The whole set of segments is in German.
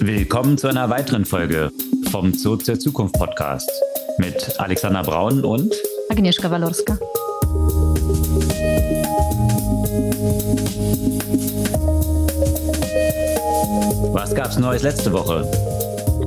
Willkommen zu einer weiteren Folge vom Zurück zur Zukunft Podcast mit Alexander Braun und Agnieszka Walorska. Was gab's Neues letzte Woche?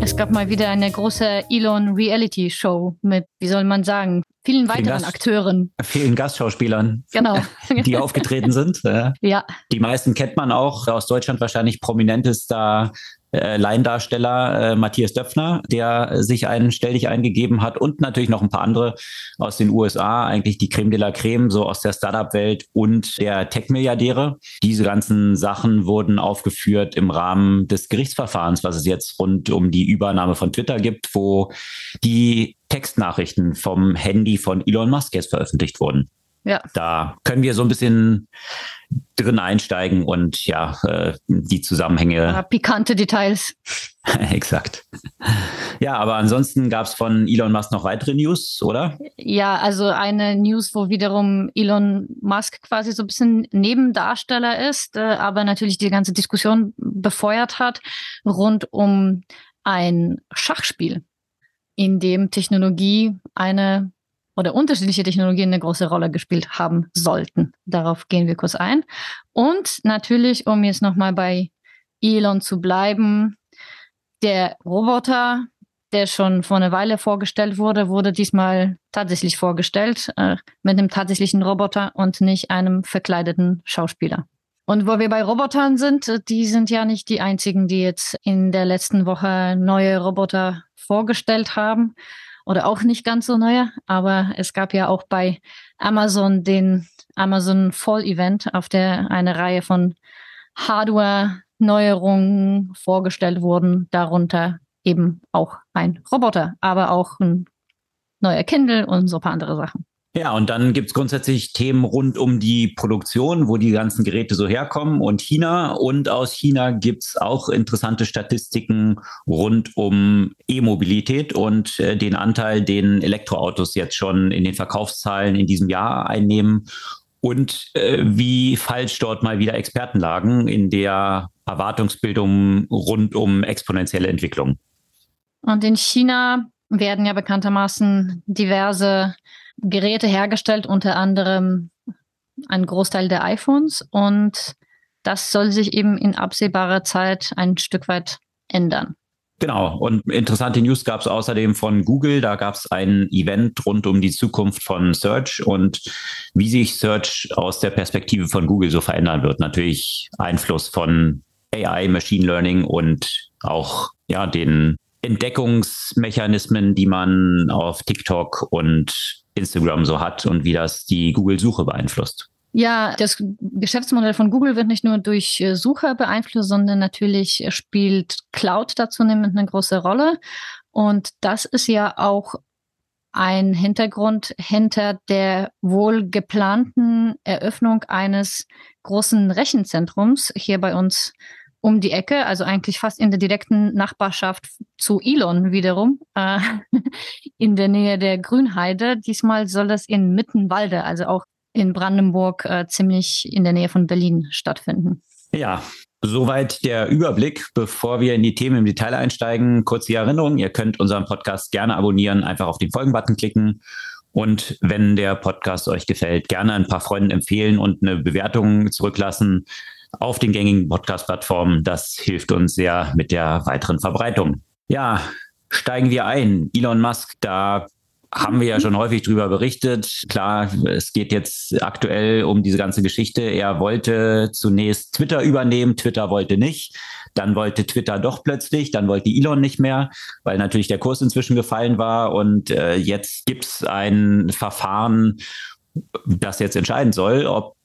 Es gab mal wieder eine große Elon Reality Show mit, wie soll man sagen, vielen weiteren Gast Akteuren. Vielen Gastschauspielern, Genau. die aufgetreten sind. Ja, Die meisten kennt man auch aus Deutschland wahrscheinlich prominentester äh, Laiendarsteller äh, Matthias Döpfner, der sich einen Stelldich eingegeben hat und natürlich noch ein paar andere aus den USA, eigentlich die Creme de la Creme, so aus der Startup-Welt und der Tech-Milliardäre. Diese ganzen Sachen wurden aufgeführt im Rahmen des Gerichtsverfahrens, was es jetzt rund um die Übernahme von Twitter gibt, wo die Textnachrichten vom Handy von Elon Musk jetzt veröffentlicht wurden. Ja. Da können wir so ein bisschen drin einsteigen und ja, äh, die Zusammenhänge Äh, pikante Details. Exakt. Ja, aber ansonsten gab es von Elon Musk noch weitere News, oder? Ja, also eine News, wo wiederum Elon Musk quasi so ein bisschen Nebendarsteller ist, äh, aber natürlich die ganze Diskussion befeuert hat rund um ein Schachspiel, in dem Technologie eine oder unterschiedliche Technologien eine große Rolle gespielt haben sollten. Darauf gehen wir kurz ein. Und natürlich, um jetzt nochmal bei Elon zu bleiben, der Roboter, der schon vor einer Weile vorgestellt wurde, wurde diesmal tatsächlich vorgestellt äh, mit einem tatsächlichen Roboter und nicht einem verkleideten Schauspieler. Und wo wir bei Robotern sind, äh, die sind ja nicht die einzigen, die jetzt in der letzten Woche neue Roboter vorgestellt haben oder auch nicht ganz so neue, aber es gab ja auch bei Amazon den Amazon Fall Event, auf der eine Reihe von Hardware-Neuerungen vorgestellt wurden, darunter eben auch ein Roboter, aber auch ein neuer Kindle und so ein paar andere Sachen. Ja, und dann gibt's grundsätzlich Themen rund um die Produktion, wo die ganzen Geräte so herkommen und China. Und aus China gibt's auch interessante Statistiken rund um E-Mobilität und äh, den Anteil, den Elektroautos jetzt schon in den Verkaufszahlen in diesem Jahr einnehmen. Und äh, wie falsch dort mal wieder Experten lagen in der Erwartungsbildung rund um exponentielle Entwicklung. Und in China werden ja bekanntermaßen diverse Geräte hergestellt, unter anderem ein Großteil der iPhones. Und das soll sich eben in absehbarer Zeit ein Stück weit ändern. Genau. Und interessante News gab es außerdem von Google. Da gab es ein Event rund um die Zukunft von Search und wie sich Search aus der Perspektive von Google so verändern wird. Natürlich Einfluss von AI, Machine Learning und auch ja den Entdeckungsmechanismen, die man auf TikTok und Instagram so hat und wie das die Google-Suche beeinflusst. Ja, das Geschäftsmodell von Google wird nicht nur durch äh, Suche beeinflusst, sondern natürlich spielt Cloud dazu nehmend eine große Rolle. Und das ist ja auch ein Hintergrund hinter der wohl geplanten Eröffnung eines großen Rechenzentrums hier bei uns um die Ecke, also eigentlich fast in der direkten Nachbarschaft zu Elon wiederum, äh, in der Nähe der Grünheide. Diesmal soll das in Mittenwalde, also auch in Brandenburg, äh, ziemlich in der Nähe von Berlin stattfinden. Ja, Soweit der Überblick. Bevor wir in die Themen im Detail einsteigen, kurz die Erinnerung. Ihr könnt unseren Podcast gerne abonnieren, einfach auf den Folgen-Button klicken. Und wenn der Podcast euch gefällt, gerne ein paar Freunden empfehlen und eine Bewertung zurücklassen auf den gängigen Podcast-Plattformen. Das hilft uns sehr mit der weiteren Verbreitung. Ja, steigen wir ein. Elon Musk, da haben wir ja schon häufig drüber berichtet. Klar, es geht jetzt aktuell um diese ganze Geschichte. Er wollte zunächst Twitter übernehmen, Twitter wollte nicht. Dann wollte Twitter doch plötzlich, dann wollte Elon nicht mehr, weil natürlich der Kurs inzwischen gefallen war. Und äh, jetzt gibt's ein Verfahren, das jetzt entscheiden soll, ob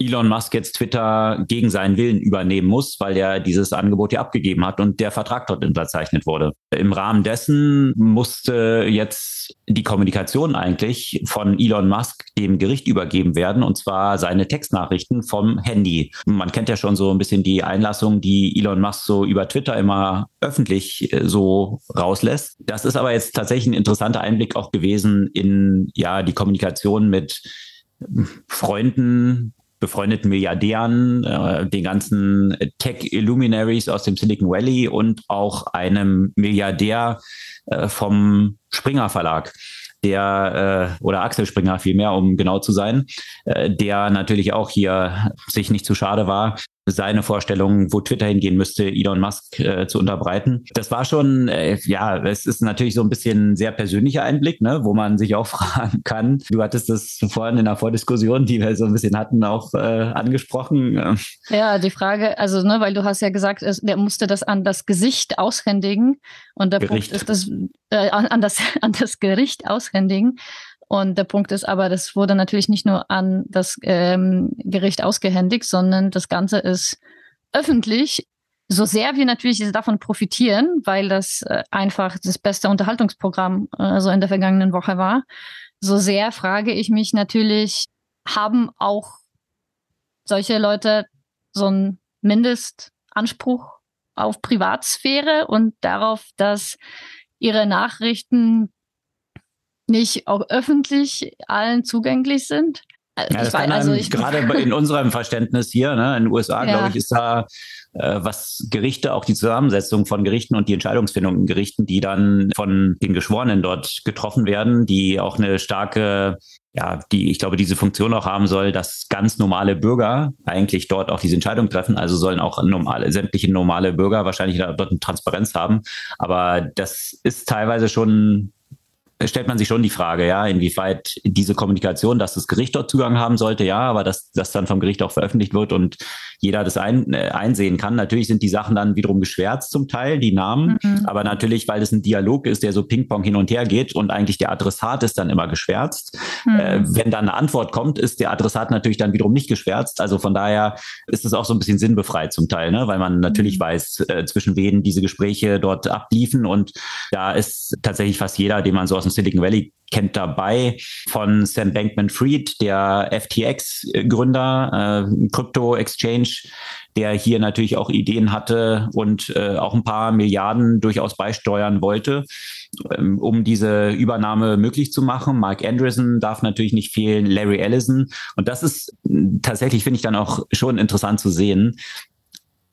Elon Musk jetzt Twitter gegen seinen Willen übernehmen muss, weil er dieses Angebot ja abgegeben hat und der Vertrag dort unterzeichnet wurde. Im Rahmen dessen musste jetzt die Kommunikation eigentlich von Elon Musk dem Gericht übergeben werden, und zwar seine Textnachrichten vom Handy. Man kennt ja schon so ein bisschen die Einlassung, die Elon Musk so über Twitter immer öffentlich so rauslässt. Das ist aber jetzt tatsächlich ein interessanter Einblick auch gewesen in ja die Kommunikation mit Freunden, befreundeten Milliardären, äh, den ganzen Tech-Illuminaries aus dem Silicon Valley und auch einem Milliardär äh, vom Springer Verlag der äh, oder Axel Springer vielmehr, um genau zu sein, äh, der natürlich auch hier sich nicht zu schade war, seine Vorstellungen, wo Twitter hingehen müsste, Elon Musk äh, zu unterbreiten. Das war schon, äh, ja, es ist natürlich so ein bisschen sehr persönlicher Einblick, ne, wo man sich auch fragen kann. Du hattest das vorhin in der Vordiskussion, die wir so ein bisschen hatten, auch äh, angesprochen. Ja, die Frage, also, ne, weil du hast ja gesagt, es, der musste das an das Gesicht aushändigen und der Gericht. Punkt ist das äh, an, das an das Gericht aushändigen. Und der Punkt ist aber, das wurde natürlich nicht nur an das ähm, Gericht ausgehändigt, sondern das Ganze ist öffentlich. So sehr wir natürlich davon profitieren, weil das äh, einfach das beste Unterhaltungsprogramm äh, so in der vergangenen Woche war, so sehr frage ich mich natürlich, haben auch solche Leute so einen Mindestanspruch auf Privatsphäre und darauf, dass ihre Nachrichten nicht auch öffentlich allen zugänglich sind. Äh, ja, das weiß, also ich, gerade in unserem Verständnis hier, ne, in den USA, ja. glaube ich, ist da äh, was Gerichte, auch die Zusammensetzung von Gerichten und die Entscheidungsfindung in Gerichten, die dann von den Geschworenen dort getroffen werden, die auch eine starke, ja, die ich glaube, diese Funktion auch haben soll, dass ganz normale Bürger eigentlich dort auch diese Entscheidung treffen. Also sollen auch normale, sämtliche normale Bürger wahrscheinlich dort eine Transparenz haben. Aber das ist teilweise schon stellt man sich schon die Frage, ja, inwieweit diese Kommunikation, dass das Gericht dort Zugang haben sollte, ja, aber dass das dann vom Gericht auch veröffentlicht wird und jeder das ein, äh, einsehen kann. Natürlich sind die Sachen dann wiederum geschwärzt zum Teil, die Namen, mhm. aber natürlich, weil es ein Dialog ist, der so Ping-Pong hin und her geht und eigentlich der Adressat ist dann immer geschwärzt. Mhm. Äh, wenn dann eine Antwort kommt, ist der Adressat natürlich dann wiederum nicht geschwärzt. Also von daher ist es auch so ein bisschen sinnbefreit zum Teil, ne? weil man natürlich mhm. weiß, äh, zwischen wen diese Gespräche dort abliefen und da ist tatsächlich fast jeder, den man so aus dem Silicon Valley kennt dabei von Sam Bankman-Fried, der FTX-Gründer, äh, Crypto-Exchange, der hier natürlich auch Ideen hatte und äh, auch ein paar Milliarden durchaus beisteuern wollte, ähm, um diese Übernahme möglich zu machen. Mark Andreessen darf natürlich nicht fehlen, Larry Ellison. Und das ist tatsächlich, finde ich, dann auch schon interessant zu sehen.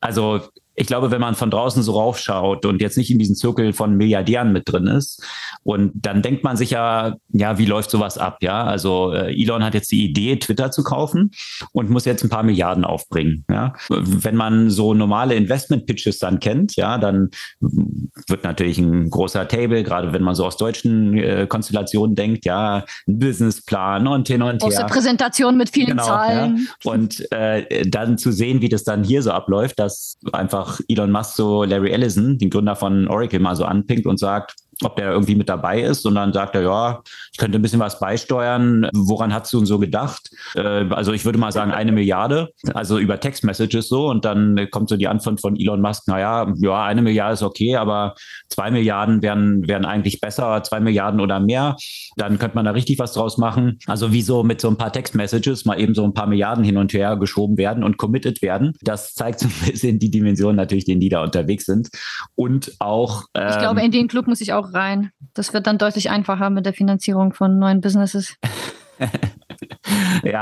Also ich glaube, wenn man von draußen so raufschaut und jetzt nicht in diesen Zirkel von Milliardären mit drin ist, und dann denkt man sich ja, ja, wie läuft sowas ab? Ja, also äh, Elon hat jetzt die Idee, Twitter zu kaufen und muss jetzt ein paar Milliarden aufbringen. Ja, wenn man so normale Investment-Pitches dann kennt, ja, dann wird natürlich ein großer Table, gerade wenn man so aus deutschen äh, Konstellationen denkt, ja, ein Businessplan und hin und her. Große Präsentation mit vielen genau, Zahlen. Ja. Und äh, dann zu sehen, wie das dann hier so abläuft, dass einfach einfach Elon Musk so Larry Ellison, den Gründer von Oracle, mal so anpinkt und sagt, ob der irgendwie mit dabei ist. Und dann sagt er, ja, ich könnte ein bisschen was beisteuern. Woran hast du denn so gedacht? Äh, also ich würde mal sagen, eine Milliarde, also über Textmessages so. Und dann kommt so die Antwort von Elon Musk, naja, ja, eine Milliarde ist okay, aber zwei Milliarden wären, wären eigentlich besser, zwei Milliarden oder mehr. Dann könnte man da richtig was draus machen. Also wie so mit so ein paar Textmessages mal eben so ein paar Milliarden hin und her geschoben werden und committed werden. Das zeigt so ein bisschen die Dimension natürlich, denen die da unterwegs sind. Und auch. Ähm, ich glaube, in den Club muss ich auch auch rein. Das wird dann deutlich einfacher mit der Finanzierung von neuen Businesses. ja,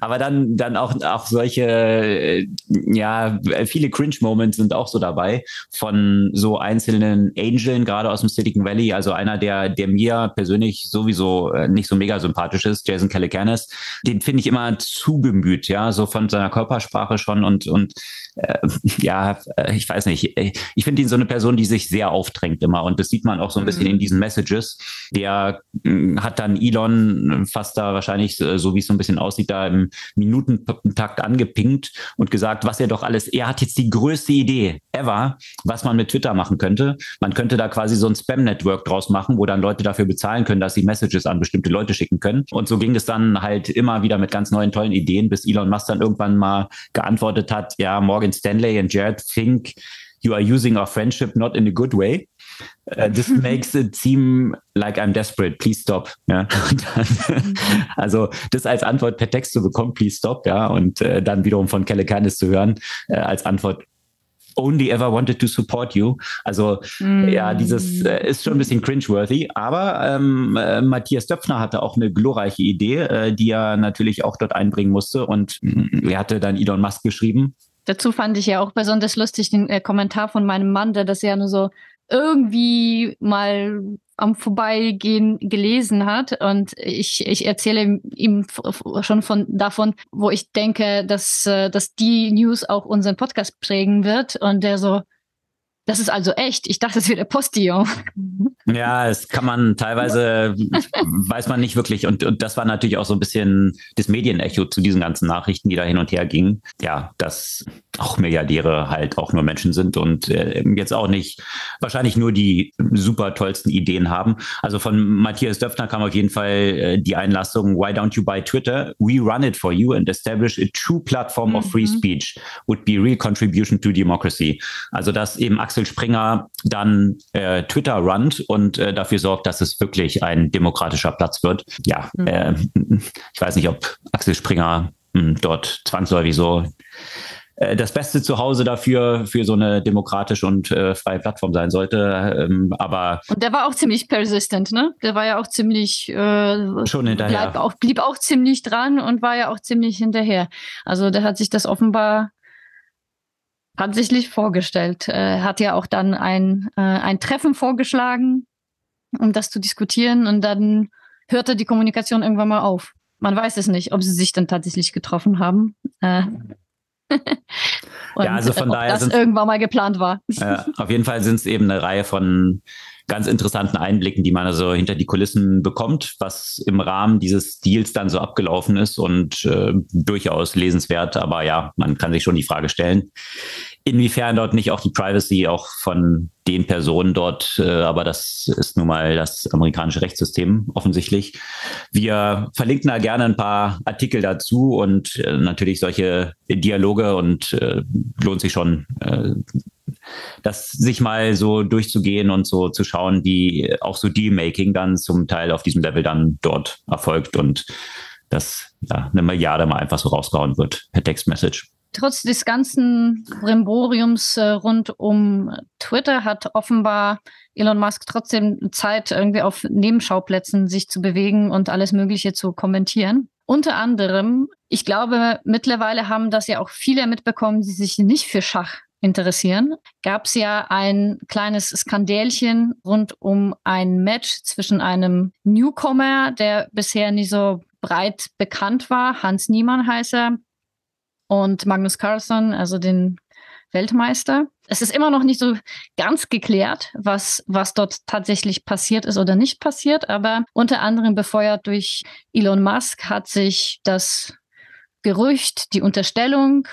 aber dann, dann auch, auch solche, äh, ja, viele Cringe-Moments sind auch so dabei von so einzelnen Angeln, gerade aus dem Silicon Valley. Also einer, der, der mir persönlich sowieso äh, nicht so mega sympathisch ist, Jason Calacanis, den finde ich immer zu bemüht, ja, so von seiner Körpersprache schon und, und äh, ja, äh, ich weiß nicht, ich finde ihn so eine Person, die sich sehr aufdrängt immer und das sieht man auch so ein bisschen mhm. in diesen Messages. Der äh, hat dann Elon fast da wahrscheinlich so so wie es so ein bisschen aussieht, da im Minutentakt angepinkt und gesagt, was er doch alles, er hat jetzt die größte Idee ever, was man mit Twitter machen könnte. Man könnte da quasi so ein Spam-Network draus machen, wo dann Leute dafür bezahlen können, dass sie Messages an bestimmte Leute schicken können. Und so ging es dann halt immer wieder mit ganz neuen, tollen Ideen, bis Elon Musk dann irgendwann mal geantwortet hat, ja, Morgan Stanley und Jared Fink, you are using our friendship not in a good way. Uh, this makes it seem like I'm desperate. Please stop. Ja. Dann, also das als Antwort per Text zu bekommen, please stop, ja, und äh, dann wiederum von Kelle Canis zu hören äh, als Antwort only ever wanted to support you. Also mm. ja, dieses äh, ist schon ein bisschen cringeworthy, aber ähm, äh, Matthias Döpfner hatte auch eine glorreiche Idee, äh, die er natürlich auch dort einbringen musste und mm, er hatte dann Elon Musk geschrieben. Dazu fand ich ja auch besonders lustig den äh, Kommentar von meinem Mann, der das ja nur so irgendwie mal am Vorbeigehen gelesen hat. Und ich, ich erzähle ihm schon von davon, wo ich denke, dass, äh, dass die News auch unseren Podcast prägen wird. Und der so, das ist also echt. Ich dachte, es wäre Postillon. Ja, es kann man teilweise, weiß man nicht wirklich. Und, und das war natürlich auch so ein bisschen das Medienecho zu diesen ganzen Nachrichten, die da hin und her gingen. Ja, dass auch Milliardäre halt auch nur Menschen sind und äh, jetzt auch nicht wahrscheinlich nur die super tollsten Ideen haben. Also von Matthias Döpfner kam auf jeden Fall äh, die Einlassung, why don't you buy Twitter? We run it for you and establish a true platform mhm. of free mhm. speech would be real contribution to democracy. Also dass eben Axel Springer dann äh, Twitter runnt und äh, dafür sorgt, dass es wirklich ein demokratischer Platz wird. Ja, mhm. äh, ich weiß nicht, ob Axel Springer mh, hm, dort zwangsläufig so äh, das beste Zuhause dafür für so eine demokratische und äh, freie Plattform sein sollte. Ähm, aber und der war auch ziemlich persistent, ne? Der war ja auch ziemlich äh, schon hinterher. Bleib auch, blieb auch ziemlich dran und war ja auch ziemlich hinterher. Also der hat sich das offenbar tatsächlich vorgestellt. Er hat ja auch dann ein, äh, ein Treffen vorgeschlagen, um das zu diskutieren und dann hörte die Kommunikation irgendwann mal auf. Man weiß es nicht, ob sie sich dann tatsächlich getroffen haben. Äh, ja, also von daher das irgendwann mal geplant war. Äh, auf jeden Fall sind es eben eine Reihe von ganz interessanten Einblicken, die man also hinter die Kulissen bekommt, was im Rahmen dieses Deals dann so abgelaufen ist und äh, durchaus lesenswert. Aber ja, man kann sich schon die Frage stellen, inwiefern dort nicht auch die Privacy auch von den Personen dort, äh, aber das ist nun mal das amerikanische Rechtssystem offensichtlich. Wir verlinken da gerne ein paar Artikel dazu und äh, natürlich solche Dialoge und äh, lohnt sich schon, äh, das sich mal so durchzugehen und so zu schauen, wie auch so Dealmaking dann zum Teil auf diesem Level dann dort erfolgt und dass ja, eine Milliarde mal einfach so rausgehauen wird per Textmessage trotz des ganzen Brimboriums äh, rund um Twitter hat offenbar Elon Musk trotzdem Zeit, irgendwie auf Nebenschauplätzen sich zu bewegen und alles Mögliche zu kommentieren. Unter anderem, ich glaube, mittlerweile haben das ja auch viele mitbekommen, die sich nicht für Schach interessieren, gab es ja ein kleines Skandälchen rund um ein Match zwischen einem Newcomer, der bisher nie so breit bekannt war, Hans Niemann heißt er, und Magnus Carlsen, also den Weltmeister. Es ist immer noch nicht so ganz geklärt, was, was dort tatsächlich passiert ist oder nicht passiert, aber unter anderem befeuert durch Elon Musk hat sich das Gerücht, die Unterstellung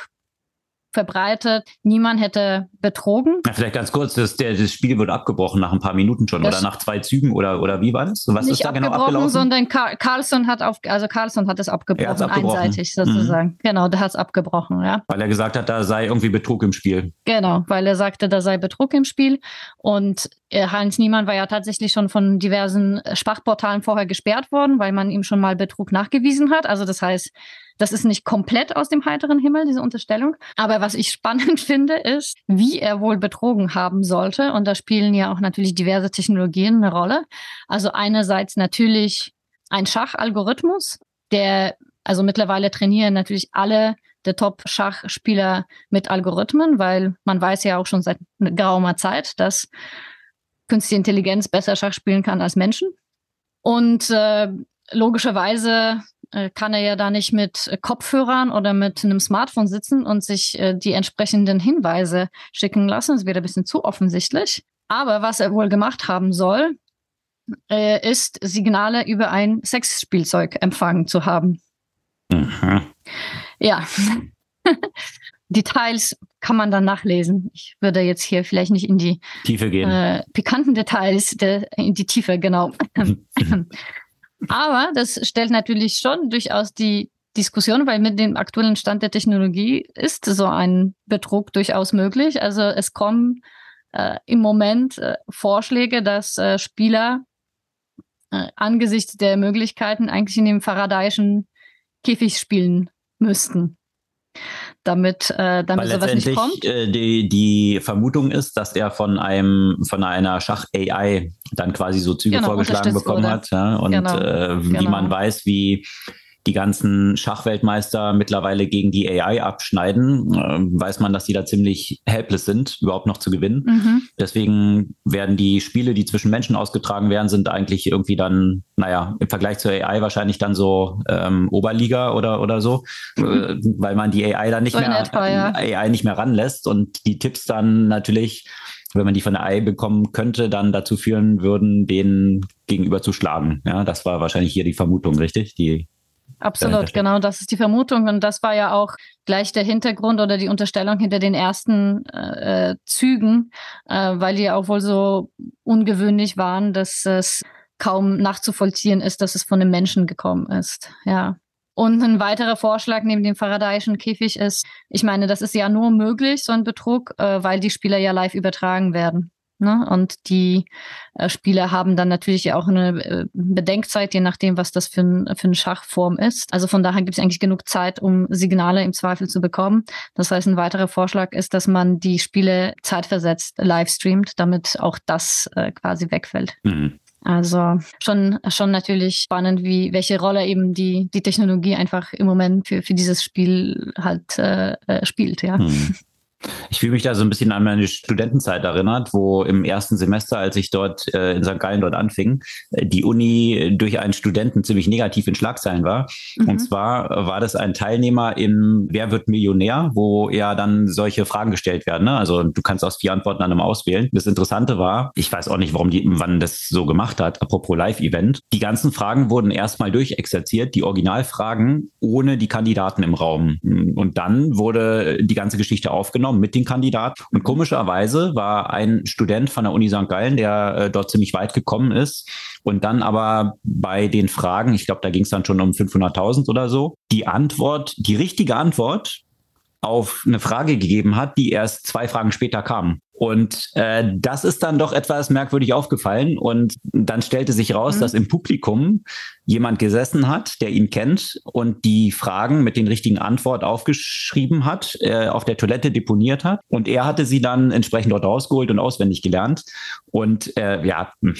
verbreitet, niemand hätte betrogen. Ja, vielleicht ganz kurz, das, der, das Spiel wurde abgebrochen nach ein paar Minuten schon das oder nach zwei Zügen oder, oder wie war das? Was ist da genau abgelaufen? sondern Car Carlson hat auf, also Carlson hat es abgebrochen, abgebrochen, einseitig sozusagen. Mhm. Genau, der hat es abgebrochen, ja. Weil er gesagt hat, da sei irgendwie Betrug im Spiel. Genau, weil er sagte, da sei Betrug im Spiel und Heinz Niemann war ja tatsächlich schon von diversen Schwachportalen vorher gesperrt worden, weil man ihm schon mal Betrug nachgewiesen hat. Also das heißt, das ist nicht komplett aus dem heiteren Himmel, diese Unterstellung. Aber was ich spannend finde, ist, wie er wohl betrogen haben sollte. Und da spielen ja auch natürlich diverse Technologien eine Rolle. Also einerseits natürlich ein Schachalgorithmus, der, also mittlerweile trainieren natürlich alle der Top-Schachspieler mit Algorithmen, weil man weiß ja auch schon seit geraumer Zeit, dass künstliche Intelligenz besser Schach spielen kann als Menschen. Und äh, logischerweise äh, kann er ja da nicht mit Kopfhörern oder mit einem Smartphone sitzen und sich äh, die entsprechenden Hinweise schicken lassen. Das wäre ein bisschen zu offensichtlich. Aber was er wohl gemacht haben soll, äh, ist Signale über ein Sexspielzeug empfangen zu haben. Mhm. Ja. Details kann man dann nachlesen. Ich würde jetzt hier vielleicht nicht in die Tiefe gehen. Äh, pikanten Details, der, in die Tiefe, genau. Aber das stellt natürlich schon durchaus die Diskussion, weil mit dem aktuellen Stand der Technologie ist so ein Betrug durchaus möglich. Also es kommen äh, im Moment äh, Vorschläge, dass äh, Spieler äh, angesichts der Möglichkeiten eigentlich in dem Faradayischen Käfig spielen müssten. Damit, äh, damit Weil sowas nicht kommt. Äh, die, die Vermutung ist, dass er von einem von einer Schach-AI dann quasi so Züge genau, vorgeschlagen bekommen wurde. hat. Ja? Und genau, äh, wie genau. man weiß, wie die ganzen Schachweltmeister mittlerweile gegen die AI abschneiden, äh, weiß man, dass die da ziemlich helpless sind, überhaupt noch zu gewinnen. Mhm. Deswegen werden die Spiele, die zwischen Menschen ausgetragen werden, sind eigentlich irgendwie dann, naja, im Vergleich zur AI wahrscheinlich dann so ähm, Oberliga oder, oder so, mhm. äh, weil man die AI dann nicht so mehr, etwa, ja. AI nicht mehr ranlässt und die Tipps dann natürlich wenn man die von der AI bekommen könnte, dann dazu führen würden, den gegenüber zu schlagen. Ja, das war wahrscheinlich hier die Vermutung, richtig? Die Absolut, genau, das ist die Vermutung und das war ja auch gleich der Hintergrund oder die Unterstellung hinter den ersten äh, Zügen, äh, weil die auch wohl so ungewöhnlich waren, dass es kaum nachzuvollziehen ist, dass es von einem Menschen gekommen ist. Ja. Und ein weiterer Vorschlag neben dem Faradayischen Käfig ist, ich meine, das ist ja nur möglich, so ein Betrug, äh, weil die Spieler ja live übertragen werden. Ne? Und die äh, Spieler haben dann natürlich auch eine äh, Bedenkzeit, je nachdem, was das für, ein, für eine Schachform ist. Also von daher gibt es eigentlich genug Zeit, um Signale im Zweifel zu bekommen. Das heißt, ein weiterer Vorschlag ist, dass man die Spiele zeitversetzt live streamt, damit auch das äh, quasi wegfällt. Mhm. Also schon, schon natürlich spannend, wie, welche Rolle eben die, die Technologie einfach im Moment für, für dieses Spiel halt äh, äh spielt, ja. Mhm. Ich fühle mich da so ein bisschen an meine Studentenzeit erinnert, wo im ersten Semester, als ich dort äh, in St. Gallen dort anfing, äh, die Uni durch einen Studenten ziemlich negativ in Schlagzeilen war. Mhm. Und zwar war das ein Teilnehmer im Wer wird Millionär, wo ja dann solche Fragen gestellt werden. Ne? Also du kannst aus vier Antworten an einem auswählen. Das Interessante war, ich weiß auch nicht, warum die, wann das so gemacht hat, apropos Live-Event. Die ganzen Fragen wurden erstmal durchexerziert, die Originalfragen ohne die Kandidaten im Raum. Und dann wurde die ganze Geschichte aufgenommen mit den Kandidaten. Und komischerweise war ein Student von der Uni St. Gallen, der äh, dort ziemlich weit gekommen ist und dann aber bei den Fragen, ich glaube, da ging es dann schon um 500.000 oder so, die Antwort, die richtige Antwort auf eine Frage gegeben hat, die erst zwei Fragen später kam. Und äh, das ist dann doch etwas merkwürdig aufgefallen. Und dann stellte sich raus, mhm. dass im Publikum jemand gesessen hat, der ihn kennt und die Fragen mit den richtigen Antworten aufgeschrieben hat, äh, auf der Toilette deponiert hat. Und er hatte sie dann entsprechend dort rausgeholt und auswendig gelernt. Und äh, ja, hm,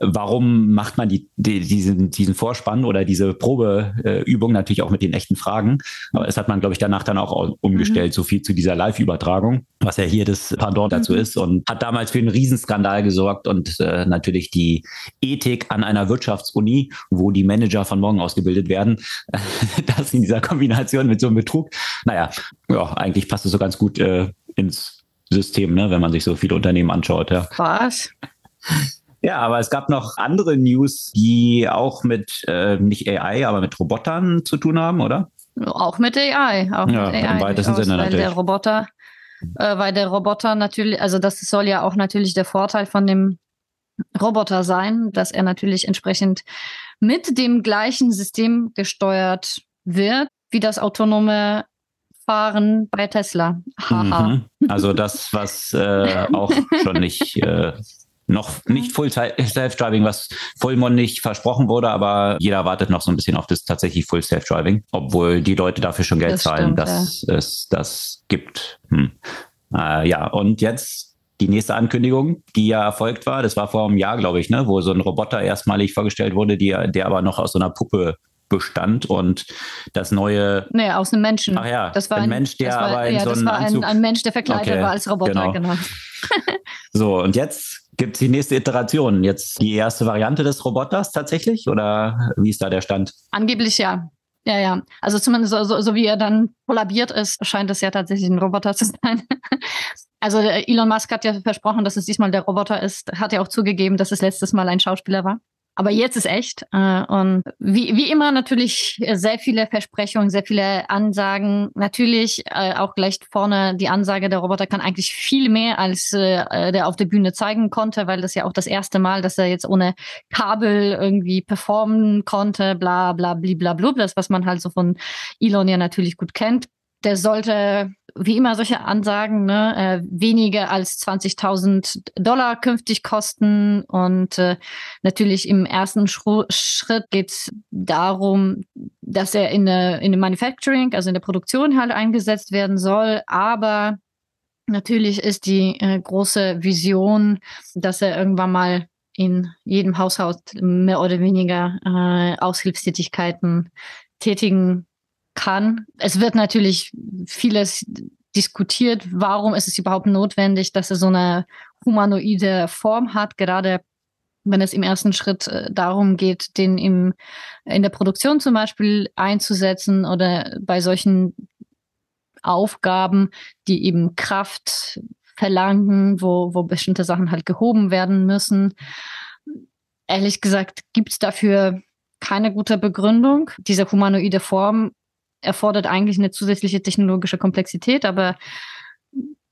warum macht man die, die, diesen, diesen Vorspann oder diese Probeübung natürlich auch mit den echten Fragen? Aber das hat man, glaube ich, danach dann auch umgestellt, mhm. so viel zu dieser Live-Übertragung, was ja hier das Pardon dazu mhm. Ist und hat damals für einen Riesenskandal gesorgt und äh, natürlich die Ethik an einer Wirtschaftsuni, wo die Manager von morgen ausgebildet werden, das in dieser Kombination mit so einem Betrug, naja, ja, eigentlich passt es so ganz gut äh, ins System, ne, wenn man sich so viele Unternehmen anschaut. Ja. Was? Ja, aber es gab noch andere News, die auch mit äh, nicht AI, aber mit Robotern zu tun haben, oder? Auch mit AI. Auch ja, mit AI im weitesten Sinne natürlich. Der Roboter, äh, weil der Roboter natürlich, also das soll ja auch natürlich der Vorteil von dem Roboter sein, dass er natürlich entsprechend mit dem gleichen System gesteuert wird, wie das autonome Fahren bei Tesla. Haha. Mhm. Also das, was äh, auch schon nicht äh, noch nicht Full Self-Driving, was vollmundig versprochen wurde, aber jeder wartet noch so ein bisschen auf das tatsächlich Full Self-Driving, obwohl die Leute dafür schon Geld das zahlen, stimmt, dass ja. es das gibt. Hm. Äh, ja, und jetzt die nächste Ankündigung, die ja erfolgt war, das war vor einem Jahr, glaube ich, ne, wo so ein Roboter erstmalig vorgestellt wurde, die, der aber noch aus so einer Puppe bestand und das neue. Nee, aus einem Menschen. Ach ja, das war ein, ein Mensch, der war, aber in ja, so einem das war ein, ein, Mensch, der verkleidet okay, war als Roboter, genau. genau. so, und jetzt gibt es die nächste Iteration. Jetzt die erste Variante des Roboters tatsächlich? Oder wie ist da der Stand? Angeblich ja. Ja, ja. Also zumindest so, so, wie er dann kollabiert ist, scheint es ja tatsächlich ein Roboter zu sein. Also Elon Musk hat ja versprochen, dass es diesmal der Roboter ist, hat ja auch zugegeben, dass es letztes Mal ein Schauspieler war. Aber jetzt ist echt. Äh, und wie, wie immer natürlich sehr viele Versprechungen, sehr viele Ansagen. Natürlich äh, auch gleich vorne die Ansage, der Roboter kann eigentlich viel mehr, als äh, der auf der Bühne zeigen konnte, weil das ja auch das erste Mal, dass er jetzt ohne Kabel irgendwie performen konnte, bla bla bla bla das, was man halt so von Elon ja natürlich gut kennt der sollte, wie immer solche Ansagen, ne, äh, weniger als 20.000 Dollar künftig kosten. Und äh, natürlich im ersten Schru Schritt geht es darum, dass er in der, in dem Manufacturing, also in der Produktion halt eingesetzt werden soll. Aber natürlich ist die äh, große Vision, dass er irgendwann mal in jedem Haushalt mehr oder weniger äh, Aushilfstätigkeiten tätigen kann. Es wird natürlich vieles diskutiert, warum ist es überhaupt notwendig, dass er so eine humanoide Form hat, gerade wenn es im ersten Schritt äh, darum geht, den im, in der Produktion zum Beispiel einzusetzen oder bei solchen Aufgaben, die eben Kraft verlangen, wo, wo bestimmte Sachen halt gehoben werden müssen. Ehrlich gesagt, gibt es dafür keine gute Begründung. Diese humanoide Form erfordert eigentlich eine zusätzliche technologische Komplexität, aber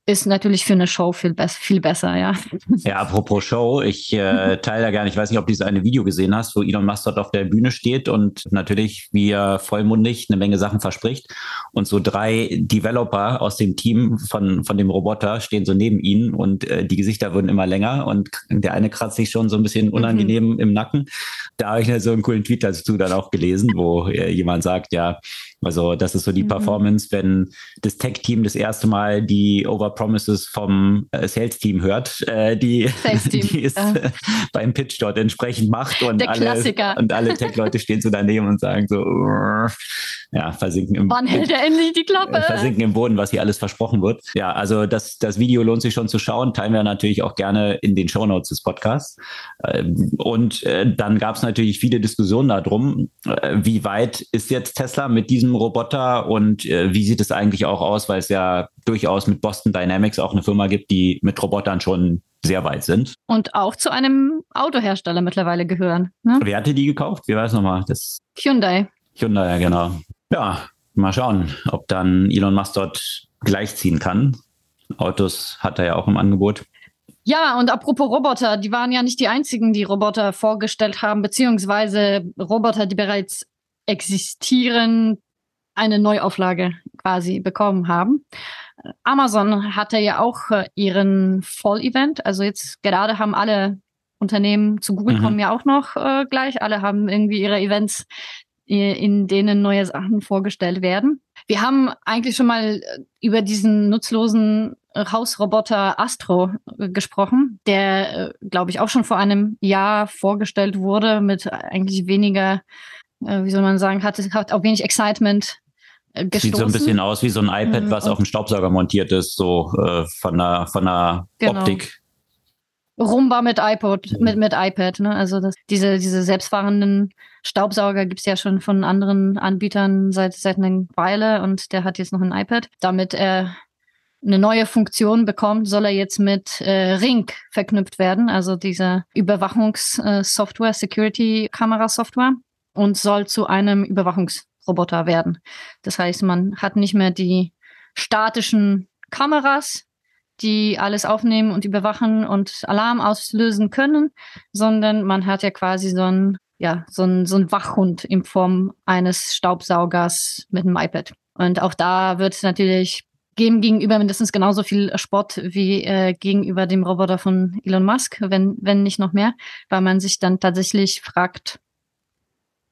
ist natürlich für eine Show viel, be viel besser, ja. Ja, apropos Show, ich äh, teile da gerne, ich weiß nicht, ob du dieses eine Video gesehen hast, wo Elon Musk dort auf der Bühne steht und natürlich, wie er vollmundig eine Menge Sachen verspricht und so drei Developer aus dem Team von, von dem Roboter stehen so neben ihnen und äh, die Gesichter wurden immer länger und der eine kratzt sich schon so ein bisschen unangenehm mhm. im Nacken. Da habe ich so einen coolen Tweet dazu dann auch gelesen, wo äh, jemand sagt, ja, also das ist so die mhm. Performance, wenn das Tech-Team das erste Mal die Overpromises vom äh, Sales-Team hört, äh, die, die es ja. beim Pitch dort entsprechend macht und Der alle, und alle Tech-Leute stehen so daneben und sagen so, ja, versinken im Wann hält er endlich die Klappe? Versinken im Boden, was hier alles versprochen wird. Ja, also das, das Video lohnt sich schon zu schauen, teilen wir natürlich auch gerne in den Shownotes des Podcasts. Ähm, und äh, dann gab es natürlich viele Diskussionen darum, äh, wie weit ist jetzt Tesla mit diesem Roboter und äh, wie sieht es eigentlich auch aus, weil es ja durchaus mit Boston Dynamics auch eine Firma gibt, die mit Robotern schon sehr weit sind. Und auch zu einem Autohersteller mittlerweile gehören. Ne? Wer hatte die gekauft? Wie war es nochmal? Das Hyundai. Hyundai, ja, genau. Ja, mal schauen, ob dann Elon Musk dort gleichziehen kann. Autos hat er ja auch im Angebot. Ja, und apropos Roboter, die waren ja nicht die einzigen, die Roboter vorgestellt haben, beziehungsweise Roboter, die bereits existieren, eine Neuauflage quasi bekommen haben. Amazon hatte ja auch äh, ihren Fall-Event. Also jetzt gerade haben alle Unternehmen zu Google mhm. kommen ja auch noch äh, gleich. Alle haben irgendwie ihre Events, äh, in denen neue Sachen vorgestellt werden. Wir haben eigentlich schon mal äh, über diesen nutzlosen Hausroboter Astro gesprochen, der, glaube ich, auch schon vor einem Jahr vorgestellt wurde mit eigentlich weniger, wie soll man sagen, hat, hat auch wenig Excitement gestoßen. Sieht so ein bisschen aus wie so ein iPad, mhm. was auf dem Staubsauger montiert ist, so äh, von der, von der genau. Optik. Rumba mit iPod, mhm. mit, mit iPad, ne? Also das, diese, diese selbstfahrenden Staubsauger gibt's ja schon von anderen Anbietern seit, seit einer Weile und der hat jetzt noch ein iPad. Damit er eine neue Funktion bekommt, soll er jetzt mit äh, Ring verknüpft werden, also dieser Überwachungssoftware, äh, Security-Kamera-Software und soll zu einem Überwachungs Roboter werden. Das heißt, man hat nicht mehr die statischen Kameras, die alles aufnehmen und überwachen und Alarm auslösen können, sondern man hat ja quasi so ein ja, so ein, so ein Wachhund in Form eines Staubsaugers mit einem iPad. Und auch da wird natürlich geben gegenüber mindestens genauso viel Spott wie äh, gegenüber dem Roboter von Elon Musk, wenn, wenn nicht noch mehr, weil man sich dann tatsächlich fragt,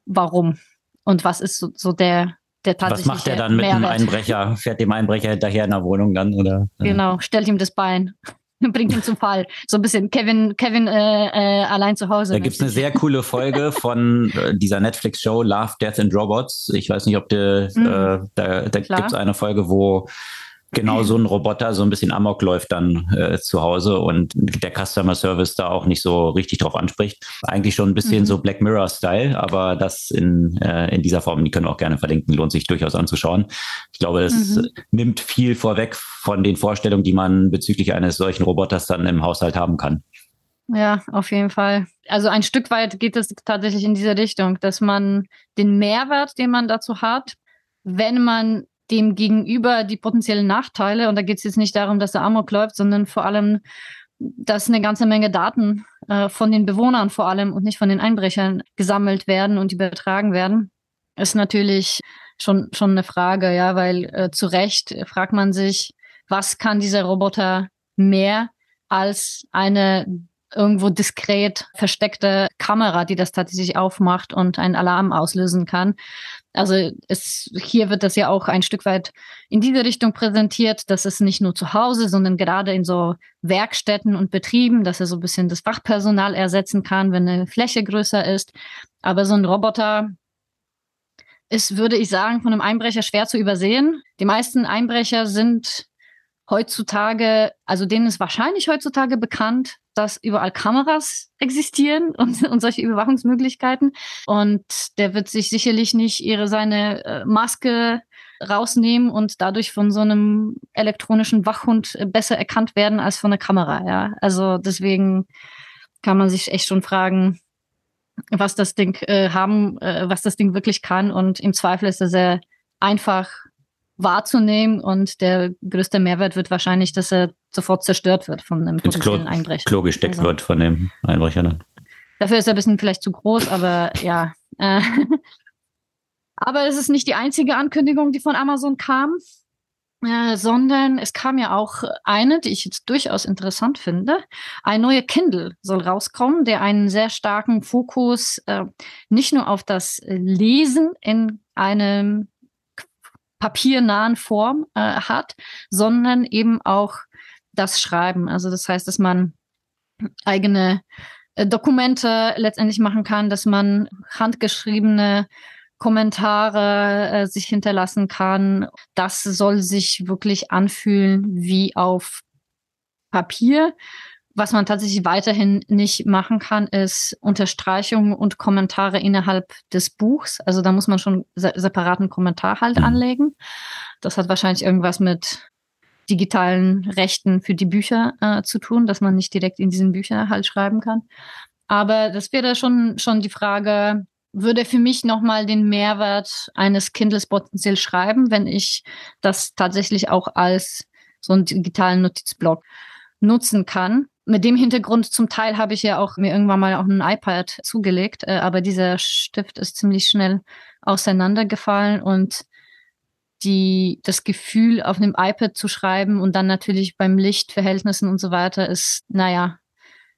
warum? Und was ist so, so der, der tatsächliche Was macht er dann mit Mehrwert? dem Einbrecher? Fährt dem Einbrecher hinterher in der Wohnung dann? Oder? Genau, stellt ihm das Bein. Bringt ihn zum Fall. So ein bisschen Kevin, Kevin äh, äh, allein zu Hause. Da gibt's eine sehr coole Folge von äh, dieser Netflix-Show Love, Death and Robots. Ich weiß nicht, ob du, mhm. äh, da, da gibt's eine Folge, wo genau so ein Roboter so ein bisschen amok läuft dann äh, zu Hause und der Customer Service da auch nicht so richtig drauf anspricht. Eigentlich schon ein bisschen mhm. so Black Mirror-Style, aber das in, äh, in dieser Form, die können wir auch gerne verlinken, lohnt sich durchaus anzuschauen. Ich glaube, es mhm. nimmt viel vorweg von den Vorstellungen, die man bezüglich eines solchen Roboters dann im Haushalt haben kann. Ja, auf jeden Fall. Also ein Stück weit geht es tatsächlich in diese Richtung, dass man den Mehrwert, den man dazu hat, wenn man dem gegenüber die potenziellen Nachteile, und da geht es jetzt nicht darum, dass der Amok läuft, sondern vor allem, dass eine ganze Menge Daten äh, von den Bewohnern vor allem und nicht von den Einbrechern gesammelt werden und übertragen werden, ist natürlich schon, schon eine Frage, ja, weil äh, zu Recht fragt man sich, was kann dieser Roboter mehr als eine irgendwo diskret versteckte Kamera, die das tatsächlich aufmacht und einen Alarm auslösen kann. Also es, hier wird das ja auch ein Stück weit in diese Richtung präsentiert, dass es nicht nur zu Hause, sondern gerade in so Werkstätten und Betrieben, dass er so ein bisschen das Fachpersonal ersetzen kann, wenn eine Fläche größer ist. Aber so ein Roboter ist, würde ich sagen, von einem Einbrecher schwer zu übersehen. Die meisten Einbrecher sind heutzutage, also denen ist wahrscheinlich heutzutage bekannt, dass überall Kameras existieren und, und solche Überwachungsmöglichkeiten. Und der wird sich sicherlich nicht ihre seine äh, Maske rausnehmen und dadurch von so einem elektronischen Wachhund äh, besser erkannt werden als von einer Kamera. Ja, also deswegen kann man sich echt schon fragen, was das Ding äh, haben, äh, was das Ding wirklich kann. Und im Zweifel ist er sehr einfach wahrzunehmen und der größte Mehrwert wird wahrscheinlich, dass er sofort zerstört wird von einem potenziellen Einbrecher. Klo gesteckt also. wird von dem Einbrecher dann. Dafür ist er ein bisschen vielleicht zu groß, aber ja. Äh, aber es ist nicht die einzige Ankündigung, die von Amazon kam, äh, sondern es kam ja auch eine, die ich jetzt durchaus interessant finde. Ein neuer Kindle soll rauskommen, der einen sehr starken Fokus äh, nicht nur auf das Lesen in einem papiernahen Form äh, hat, sondern eben auch das Schreiben. Also das heißt, dass man eigene äh, Dokumente letztendlich machen kann, dass man handgeschriebene Kommentare äh, sich hinterlassen kann. Das soll sich wirklich anfühlen wie auf Papier. Was man tatsächlich weiterhin nicht machen kann, ist Unterstreichungen und Kommentare innerhalb des Buchs. Also da muss man schon se separaten Kommentar halt mhm. anlegen. Das hat wahrscheinlich irgendwas mit digitalen Rechten für die Bücher äh, zu tun, dass man nicht direkt in diesen Büchern halt schreiben kann. Aber das wäre schon, schon die Frage, würde für mich nochmal den Mehrwert eines Kindles potenziell schreiben, wenn ich das tatsächlich auch als so einen digitalen Notizblock nutzen kann mit dem Hintergrund zum Teil habe ich ja auch mir irgendwann mal auch ein iPad zugelegt, äh, aber dieser Stift ist ziemlich schnell auseinandergefallen und die, das Gefühl, auf einem iPad zu schreiben und dann natürlich beim Lichtverhältnissen und so weiter ist, naja,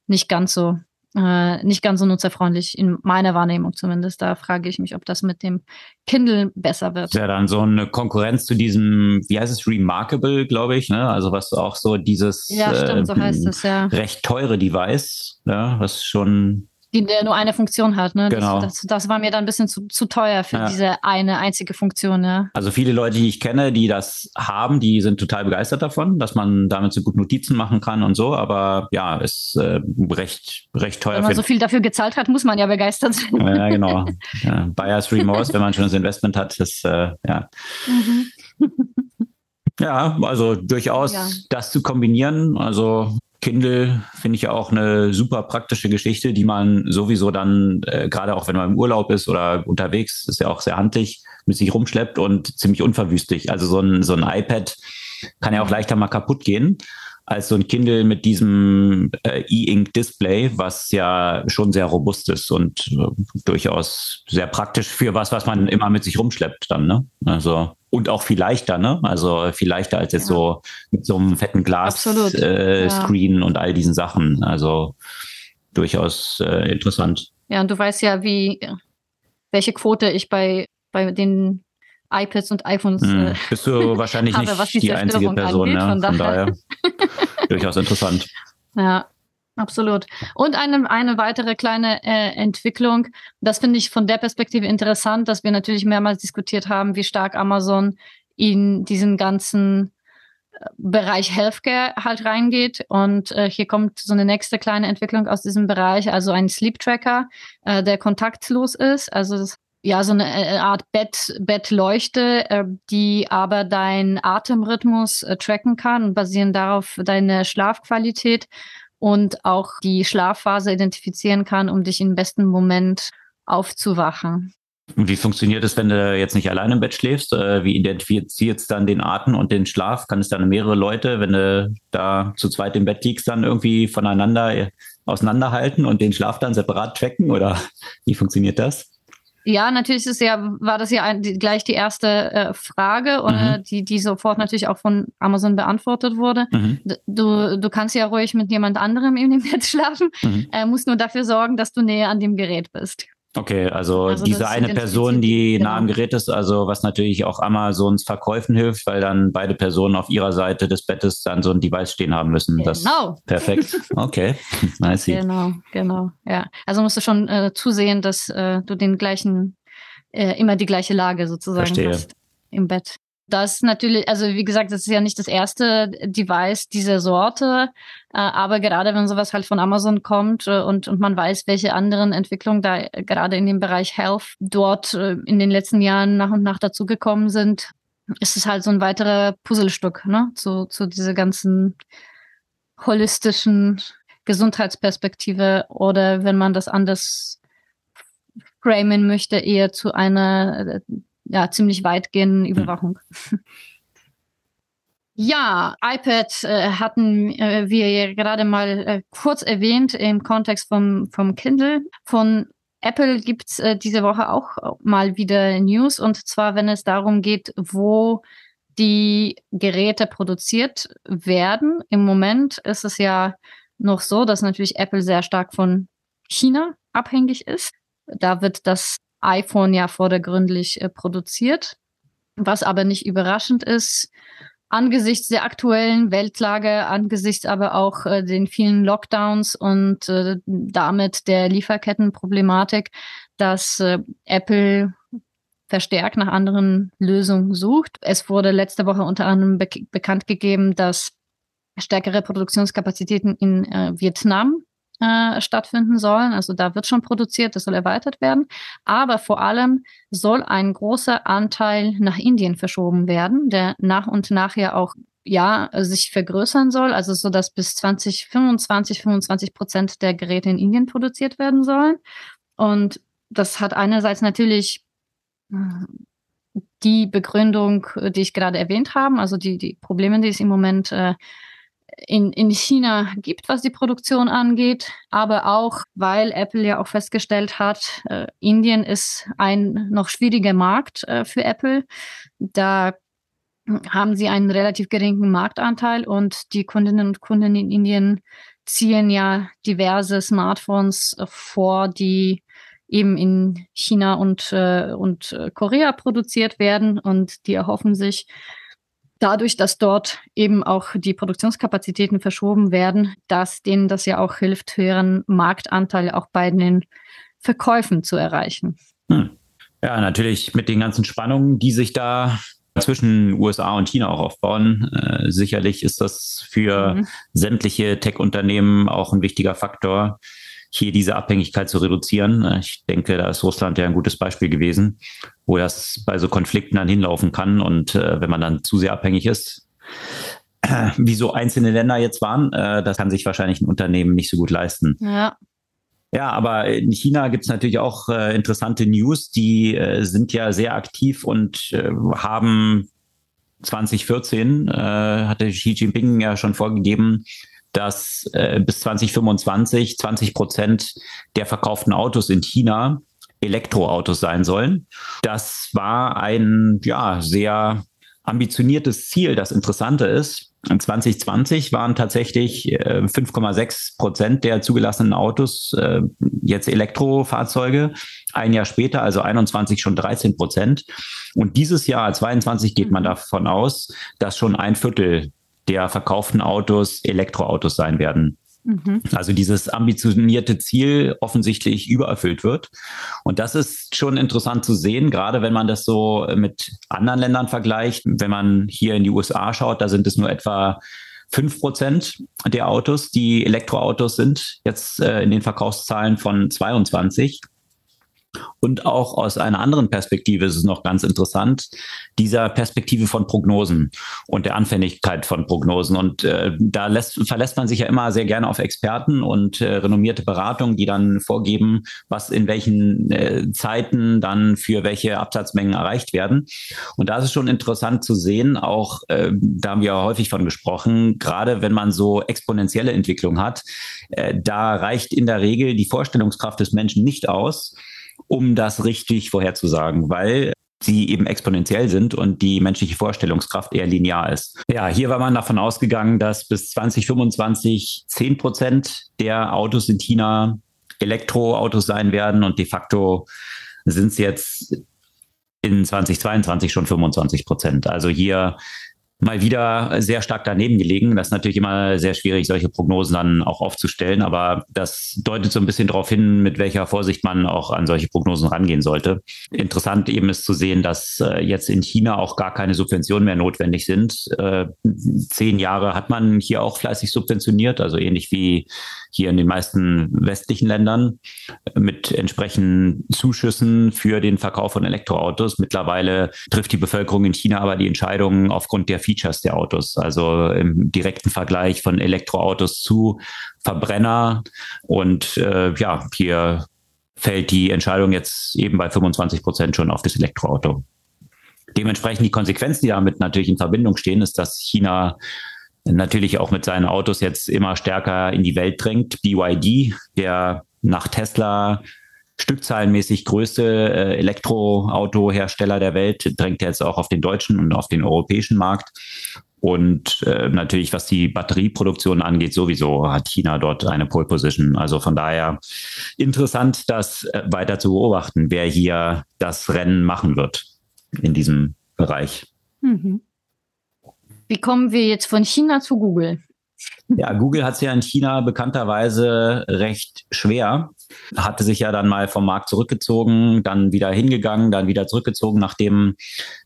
nicht ganz so äh, nicht ganz so nutzerfreundlich, in meiner Wahrnehmung zumindest. Da frage ich mich, ob das mit dem Kindle besser wird. Ja, dann so eine Konkurrenz zu diesem, wie heißt es, Remarkable, glaube ich, ne? Also was auch so dieses ja, stimmt, äh, so heißt es, ja. recht teure Device, ja, was schon die der nur eine Funktion hat. Ne? Genau. Das, das, das war mir dann ein bisschen zu, zu teuer für ja. diese eine einzige Funktion. Ja. Also viele Leute, die ich kenne, die das haben, die sind total begeistert davon, dass man damit so gut Notizen machen kann und so. Aber ja, ist äh, recht, recht teuer. Wenn man so viel dafür gezahlt hat, muss man ja begeistert sein. Ja, genau. Ja, Buyers Remorse, wenn man schon das Investment hat, ist äh, ja. Mhm. Ja, also durchaus ja. das zu kombinieren. Also Kindle finde ich ja auch eine super praktische Geschichte, die man sowieso dann, äh, gerade auch wenn man im Urlaub ist oder unterwegs, ist ja auch sehr handlich, mit sich rumschleppt und ziemlich unverwüstlich. Also so ein, so ein iPad kann ja auch leichter mal kaputt gehen als so ein Kindle mit diesem äh, E-Ink-Display, was ja schon sehr robust ist und äh, durchaus sehr praktisch für was, was man immer mit sich rumschleppt dann, ne? Also und auch viel leichter, ne? Also viel leichter als jetzt ja. so mit so einem fetten Glas-Screen äh, ja. und all diesen Sachen. Also durchaus äh, interessant. Ja, und du weißt ja, wie welche Quote ich bei bei den iPads und iPhones hm, äh, bist du wahrscheinlich habe, nicht die, die einzige Person, angeht, ja, von, von daher, durchaus interessant. Ja, absolut. Und eine, eine weitere kleine äh, Entwicklung, das finde ich von der Perspektive interessant, dass wir natürlich mehrmals diskutiert haben, wie stark Amazon in diesen ganzen äh, Bereich Healthcare halt reingeht. Und äh, hier kommt so eine nächste kleine Entwicklung aus diesem Bereich, also ein Sleep Tracker, äh, der kontaktlos ist. Also das ja, so eine äh, Art Bett, Bettleuchte, äh, die aber deinen Atemrhythmus äh, tracken kann und basieren darauf deine Schlafqualität und auch die Schlafphase identifizieren kann, um dich im besten Moment aufzuwachen. Wie funktioniert es, wenn du jetzt nicht allein im Bett schläfst? Äh, wie identifiziert es dann den Atem und den Schlaf? Kann es dann mehrere Leute, wenn du da zu zweit im Bett liegst, dann irgendwie voneinander äh, auseinanderhalten und den Schlaf dann separat tracken? Oder wie funktioniert das? Ja, natürlich ist ja, war das ja ein, die, gleich die erste äh, Frage, oder mhm. die, die sofort natürlich auch von Amazon beantwortet wurde. Mhm. Du, du kannst ja ruhig mit jemand anderem in dem Bett schlafen, mhm. äh, musst nur dafür sorgen, dass du näher an dem Gerät bist. Okay, also, also diese eine Person, die genau. nah am Gerät ist, also was natürlich auch Amazons Verkäufen hilft, weil dann beide Personen auf ihrer Seite des Bettes dann so ein Device stehen haben müssen. Genau. Das, perfekt. Okay, nice. Genau, genau. Ja, also musst du schon äh, zusehen, dass äh, du den gleichen, äh, immer die gleiche Lage sozusagen Verstehe. hast im Bett. Das natürlich, also wie gesagt, das ist ja nicht das erste Device dieser Sorte, äh, aber gerade wenn sowas halt von Amazon kommt äh, und, und man weiß, welche anderen Entwicklungen da äh, gerade in dem Bereich Health dort äh, in den letzten Jahren nach und nach dazugekommen sind, ist es halt so ein weiterer Puzzlestück, ne, zu, zu dieser ganzen holistischen Gesundheitsperspektive oder wenn man das anders framen möchte, eher zu einer äh, ja, ziemlich weitgehenden hm. Überwachung. Ja, iPad äh, hatten äh, wir gerade mal äh, kurz erwähnt im Kontext vom, vom Kindle. Von Apple gibt's äh, diese Woche auch mal wieder News und zwar, wenn es darum geht, wo die Geräte produziert werden. Im Moment ist es ja noch so, dass natürlich Apple sehr stark von China abhängig ist. Da wird das iPhone ja vordergründlich äh, produziert. Was aber nicht überraschend ist, angesichts der aktuellen Weltlage, angesichts aber auch äh, den vielen Lockdowns und äh, damit der Lieferkettenproblematik, dass äh, Apple verstärkt nach anderen Lösungen sucht. Es wurde letzte Woche unter anderem be bekannt gegeben, dass stärkere Produktionskapazitäten in äh, Vietnam äh, stattfinden sollen. Also da wird schon produziert, das soll erweitert werden. Aber vor allem soll ein großer Anteil nach Indien verschoben werden, der nach und nach ja auch ja, sich vergrößern soll, also so, dass bis 2025 25 Prozent der Geräte in Indien produziert werden sollen. Und das hat einerseits natürlich äh, die Begründung, die ich gerade erwähnt habe, also die, die Probleme, die es im Moment äh, in, in China gibt, was die Produktion angeht, aber auch, weil Apple ja auch festgestellt hat, äh, Indien ist ein noch schwieriger Markt äh, für Apple. Da haben sie einen relativ geringen Marktanteil und die Kundinnen und Kunden in Indien ziehen ja diverse Smartphones vor, die eben in China und, äh, und äh, Korea produziert werden und die erhoffen sich, dadurch, dass dort eben auch die Produktionskapazitäten verschoben werden, dass denen das ja auch hilft, höheren Marktanteil auch bei den Verkäufen zu erreichen. Hm. Ja, natürlich mit den ganzen Spannungen, die sich da zwischen USA und China auch aufbauen. Äh, sicherlich ist das für mhm. sämtliche Tech-Unternehmen auch ein wichtiger Faktor, hier diese Abhängigkeit zu reduzieren. Ich denke, da ist Russland ja ein gutes Beispiel gewesen, wo das bei so Konflikten dann hinlaufen kann. Und äh, wenn man dann zu sehr abhängig ist, äh, wie so einzelne Länder jetzt waren, äh, das kann sich wahrscheinlich ein Unternehmen nicht so gut leisten. Ja. Ja, aber in China gibt es natürlich auch äh, interessante News. Die äh, sind ja sehr aktiv und äh, haben 2014, äh, hatte Xi Jinping ja schon vorgegeben, dass äh, bis 2025 20 Prozent der verkauften Autos in China Elektroautos sein sollen. Das war ein ja sehr ambitioniertes Ziel. Das Interessante ist, 2020 waren tatsächlich äh, 5,6 Prozent der zugelassenen Autos äh, jetzt Elektrofahrzeuge. Ein Jahr später, also 21 schon 13 Prozent. Und dieses Jahr, 22, geht man davon aus, dass schon ein Viertel der verkauften Autos Elektroautos sein werden. Mhm. Also dieses ambitionierte Ziel offensichtlich übererfüllt wird. Und das ist schon interessant zu sehen, gerade wenn man das so mit anderen Ländern vergleicht. Wenn man hier in die USA schaut, da sind es nur etwa fünf Prozent der Autos, die Elektroautos sind, jetzt äh, in den Verkaufszahlen von 22. Und auch aus einer anderen Perspektive ist es noch ganz interessant, dieser Perspektive von Prognosen und der Anfälligkeit von Prognosen. Und äh, da lässt, verlässt man sich ja immer sehr gerne auf Experten und äh, renommierte Beratungen, die dann vorgeben, was in welchen äh, Zeiten dann für welche Absatzmengen erreicht werden. Und da ist es schon interessant zu sehen, auch äh, da haben wir häufig von gesprochen, gerade wenn man so exponentielle Entwicklung hat, äh, da reicht in der Regel die Vorstellungskraft des Menschen nicht aus, um das richtig vorherzusagen, weil sie eben exponentiell sind und die menschliche Vorstellungskraft eher linear ist. Ja, hier war man davon ausgegangen, dass bis 2025 10 Prozent der Autos in China Elektroautos sein werden und de facto sind es jetzt in 2022 schon 25 Prozent. Also hier mal wieder sehr stark daneben gelegen. Das ist natürlich immer sehr schwierig, solche Prognosen dann auch aufzustellen, aber das deutet so ein bisschen darauf hin, mit welcher Vorsicht man auch an solche Prognosen rangehen sollte. Interessant eben ist zu sehen, dass äh, jetzt in China auch gar keine Subventionen mehr notwendig sind. Äh, zehn Jahre hat man hier auch fleißig subventioniert, also ähnlich wie hier in den meisten westlichen Ländern mit entsprechenden Zuschüssen für den Verkauf von Elektroautos. Mittlerweile trifft die Bevölkerung in China aber die Entscheidung aufgrund der Features der Autos, also im direkten Vergleich von Elektroautos zu Verbrenner. Und äh, ja, hier fällt die Entscheidung jetzt eben bei 25 Prozent schon auf das Elektroauto. Dementsprechend die Konsequenzen, die damit natürlich in Verbindung stehen, ist, dass China natürlich auch mit seinen Autos jetzt immer stärker in die Welt drängt. BYD, der nach Tesla stückzahlenmäßig größte äh, Elektroautohersteller der Welt, drängt jetzt auch auf den deutschen und auf den europäischen Markt. Und äh, natürlich, was die Batterieproduktion angeht, sowieso hat China dort eine Pole Position. Also von daher interessant, das äh, weiter zu beobachten, wer hier das Rennen machen wird in diesem Bereich. Mhm. Wie kommen wir jetzt von China zu Google? Ja, Google hat es ja in China bekannterweise recht schwer. Hatte sich ja dann mal vom Markt zurückgezogen, dann wieder hingegangen, dann wieder zurückgezogen, nachdem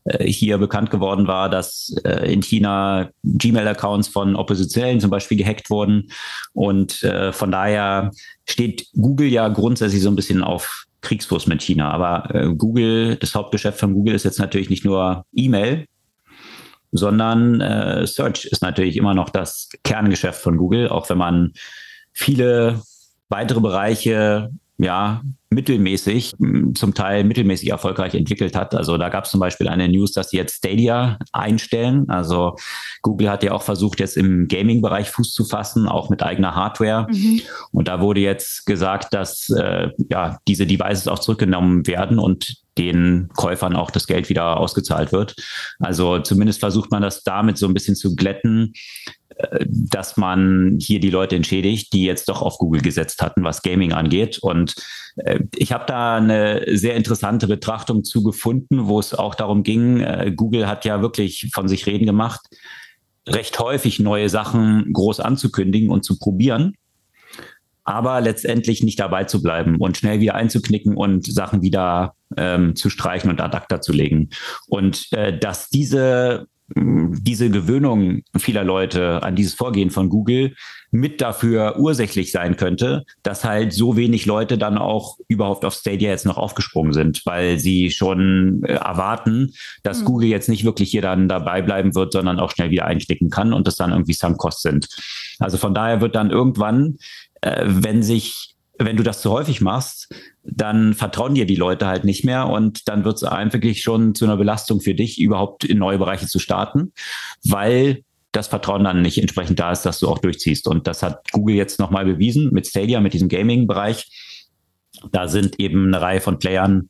äh, hier bekannt geworden war, dass äh, in China Gmail-Accounts von Oppositionellen zum Beispiel gehackt wurden. Und äh, von daher steht Google ja grundsätzlich so ein bisschen auf Kriegsfuß mit China. Aber äh, Google, das Hauptgeschäft von Google ist jetzt natürlich nicht nur E-Mail, sondern äh, Search ist natürlich immer noch das Kerngeschäft von Google, auch wenn man viele weitere Bereiche ja mittelmäßig, zum Teil mittelmäßig erfolgreich entwickelt hat. Also da gab es zum Beispiel eine News, dass sie jetzt Stadia einstellen. Also Google hat ja auch versucht, jetzt im Gaming-Bereich Fuß zu fassen, auch mit eigener Hardware. Mhm. Und da wurde jetzt gesagt, dass äh, ja diese Devices auch zurückgenommen werden und den Käufern auch das Geld wieder ausgezahlt wird. Also zumindest versucht man das damit so ein bisschen zu glätten, dass man hier die Leute entschädigt, die jetzt doch auf Google gesetzt hatten, was Gaming angeht. Und äh, ich habe da eine sehr interessante Betrachtung zu gefunden, wo es auch darum ging, äh, Google hat ja wirklich von sich reden gemacht, recht häufig neue Sachen groß anzukündigen und zu probieren aber letztendlich nicht dabei zu bleiben und schnell wieder einzuknicken und Sachen wieder ähm, zu streichen und ad acta zu legen. Und äh, dass diese diese Gewöhnung vieler Leute an dieses Vorgehen von Google mit dafür ursächlich sein könnte, dass halt so wenig Leute dann auch überhaupt auf Stadia jetzt noch aufgesprungen sind, weil sie schon äh, erwarten, dass mhm. Google jetzt nicht wirklich hier dann dabei bleiben wird, sondern auch schnell wieder einstecken kann und das dann irgendwie Sunk-Cost sind. Also von daher wird dann irgendwann, äh, wenn sich wenn du das zu häufig machst, dann vertrauen dir die Leute halt nicht mehr und dann wird es einfach schon zu einer Belastung für dich, überhaupt in neue Bereiche zu starten, weil das Vertrauen dann nicht entsprechend da ist, dass du auch durchziehst. Und das hat Google jetzt nochmal bewiesen mit Stadia, mit diesem Gaming-Bereich. Da sind eben eine Reihe von Playern,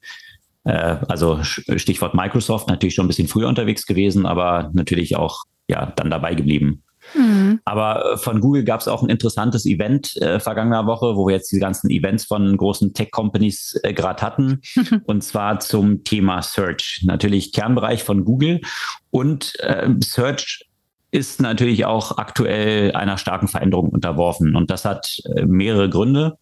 äh, also Stichwort Microsoft, natürlich schon ein bisschen früher unterwegs gewesen, aber natürlich auch ja dann dabei geblieben. Mhm. Aber äh, von Google gab es auch ein interessantes Event äh, vergangener Woche, wo wir jetzt die ganzen Events von großen Tech-Companies äh, gerade hatten. und zwar zum Thema Search. Natürlich Kernbereich von Google. Und äh, Search ist natürlich auch aktuell einer starken Veränderung unterworfen. Und das hat äh, mehrere Gründe.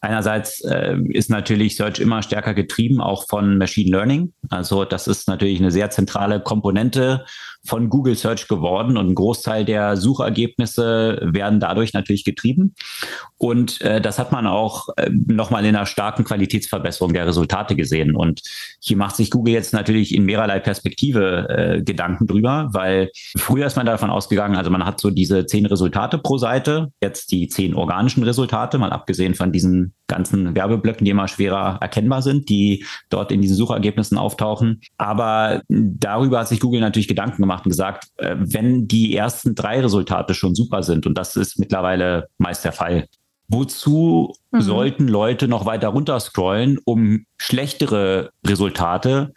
Einerseits äh, ist natürlich Search immer stärker getrieben, auch von Machine Learning. Also das ist natürlich eine sehr zentrale Komponente von Google Search geworden und ein Großteil der Suchergebnisse werden dadurch natürlich getrieben. Und äh, das hat man auch äh, nochmal in einer starken Qualitätsverbesserung der Resultate gesehen. Und hier macht sich Google jetzt natürlich in mehrerlei Perspektive äh, Gedanken drüber, weil früher ist man davon ausgegangen, also man hat so diese zehn Resultate pro Seite, jetzt die zehn organischen Resultate, mal abgesehen von diesen ganzen Werbeblöcken, die immer schwerer erkennbar sind, die dort in diesen Suchergebnissen auftauchen. Aber darüber hat sich Google natürlich Gedanken gemacht und gesagt, äh, wenn die ersten drei Resultate schon super sind, und das ist mittlerweile meist der Fall, wozu mhm. sollten Leute noch weiter runter scrollen, um schlechtere Resultate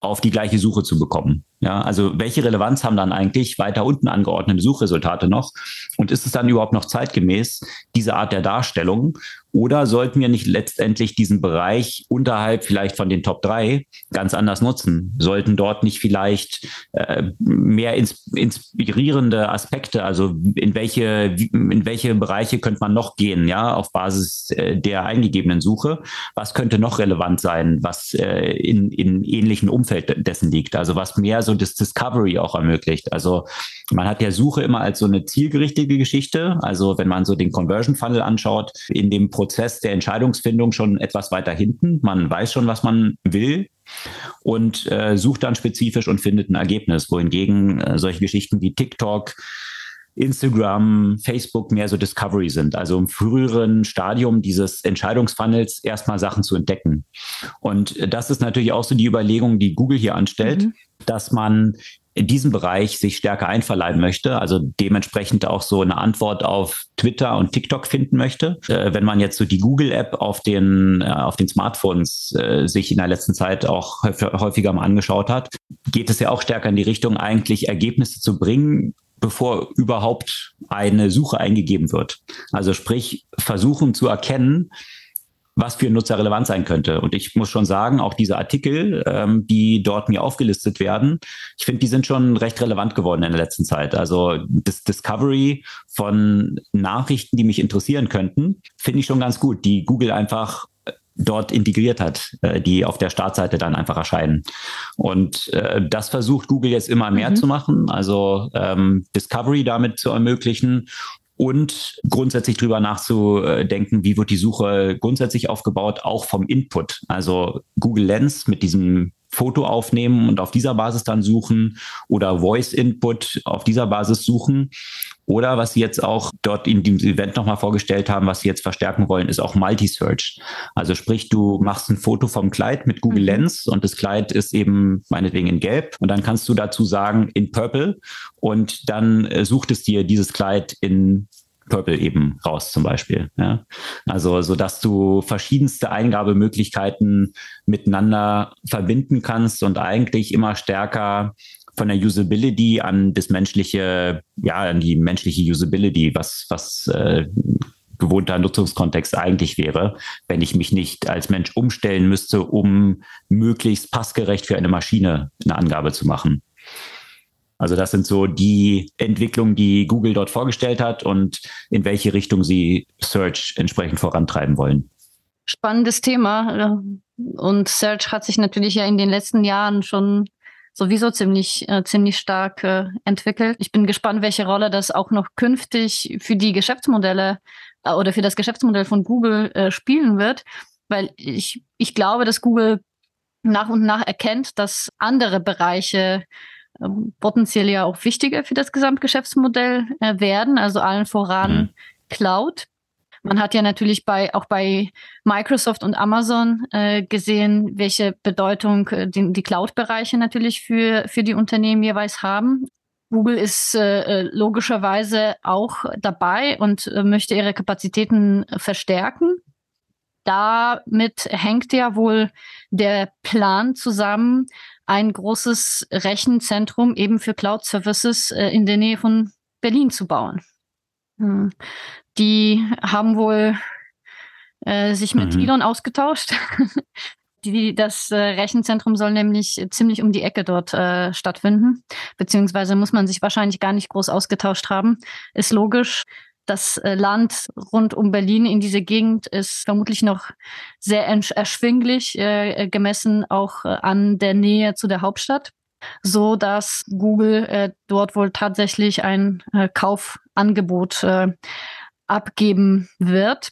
auf die gleiche Suche zu bekommen? Ja, also welche Relevanz haben dann eigentlich weiter unten angeordnete Suchresultate noch? Und ist es dann überhaupt noch zeitgemäß, diese Art der Darstellung? Oder sollten wir nicht letztendlich diesen Bereich unterhalb vielleicht von den Top 3 ganz anders nutzen? Sollten dort nicht vielleicht äh, mehr ins, inspirierende Aspekte, also in welche, in welche Bereiche könnte man noch gehen, ja, auf Basis äh, der eingegebenen Suche? Was könnte noch relevant sein, was äh, in, in ähnlichen Umfeld dessen liegt? Also was mehr so das Discovery auch ermöglicht. Also man hat ja Suche immer als so eine zielgerichtete Geschichte. Also wenn man so den Conversion Funnel anschaut, in dem Prozess der Entscheidungsfindung schon etwas weiter hinten. Man weiß schon, was man will und äh, sucht dann spezifisch und findet ein Ergebnis. Wohingegen äh, solche Geschichten wie TikTok, Instagram, Facebook mehr so Discovery sind, also im früheren Stadium dieses Entscheidungsfunnels erstmal Sachen zu entdecken. Und das ist natürlich auch so die Überlegung, die Google hier anstellt, mhm. dass man in diesem Bereich sich stärker einverleiben möchte, also dementsprechend auch so eine Antwort auf Twitter und TikTok finden möchte. Äh, wenn man jetzt so die Google-App auf den, äh, auf den Smartphones äh, sich in der letzten Zeit auch häufiger mal angeschaut hat, geht es ja auch stärker in die Richtung, eigentlich Ergebnisse zu bringen, bevor überhaupt eine Suche eingegeben wird. Also sprich, versuchen zu erkennen, was für Nutzer relevant sein könnte. Und ich muss schon sagen, auch diese Artikel, ähm, die dort mir aufgelistet werden, ich finde, die sind schon recht relevant geworden in der letzten Zeit. Also das Discovery von Nachrichten, die mich interessieren könnten, finde ich schon ganz gut, die Google einfach äh, dort integriert hat, äh, die auf der Startseite dann einfach erscheinen. Und äh, das versucht Google jetzt immer mehr mhm. zu machen, also ähm, Discovery damit zu ermöglichen und grundsätzlich drüber nachzudenken, wie wird die Suche grundsätzlich aufgebaut, auch vom Input. Also Google Lens mit diesem Foto aufnehmen und auf dieser Basis dann suchen oder Voice Input auf dieser Basis suchen. Oder was Sie jetzt auch dort in dem Event nochmal vorgestellt haben, was Sie jetzt verstärken wollen, ist auch Multi-Search. Also sprich, du machst ein Foto vom Kleid mit Google mhm. Lens und das Kleid ist eben meinetwegen in Gelb und dann kannst du dazu sagen in Purple und dann äh, sucht es dir dieses Kleid in Purple eben raus zum Beispiel. Ja? Also so dass du verschiedenste Eingabemöglichkeiten miteinander verbinden kannst und eigentlich immer stärker von der Usability an das menschliche, ja, an die menschliche Usability, was, was äh, gewohnter Nutzungskontext eigentlich wäre, wenn ich mich nicht als Mensch umstellen müsste, um möglichst passgerecht für eine Maschine eine Angabe zu machen. Also das sind so die Entwicklungen, die Google dort vorgestellt hat und in welche Richtung sie Search entsprechend vorantreiben wollen. Spannendes Thema. Und Search hat sich natürlich ja in den letzten Jahren schon sowieso ziemlich, äh, ziemlich stark äh, entwickelt. Ich bin gespannt, welche Rolle das auch noch künftig für die Geschäftsmodelle äh, oder für das Geschäftsmodell von Google äh, spielen wird, weil ich, ich glaube, dass Google nach und nach erkennt, dass andere Bereiche potenziell ja auch wichtiger für das Gesamtgeschäftsmodell äh, werden, also allen voran mhm. Cloud. Man hat ja natürlich bei auch bei Microsoft und Amazon äh, gesehen, welche Bedeutung äh, die, die Cloud-Bereiche natürlich für, für die Unternehmen jeweils haben. Google ist äh, äh logischerweise auch dabei und äh, möchte ihre Kapazitäten verstärken. Damit hängt ja wohl der Plan zusammen, ein großes Rechenzentrum eben für Cloud Services äh, in der Nähe von Berlin zu bauen. Hm. Die haben wohl äh, sich mit mhm. Elon ausgetauscht. Die, das äh, Rechenzentrum soll nämlich ziemlich um die Ecke dort äh, stattfinden, beziehungsweise muss man sich wahrscheinlich gar nicht groß ausgetauscht haben. Ist logisch das äh, Land rund um Berlin in diese Gegend ist vermutlich noch sehr erschwinglich, äh, gemessen auch äh, an der Nähe zu der Hauptstadt, so dass Google äh, dort wohl tatsächlich ein äh, Kaufangebot äh, abgeben wird.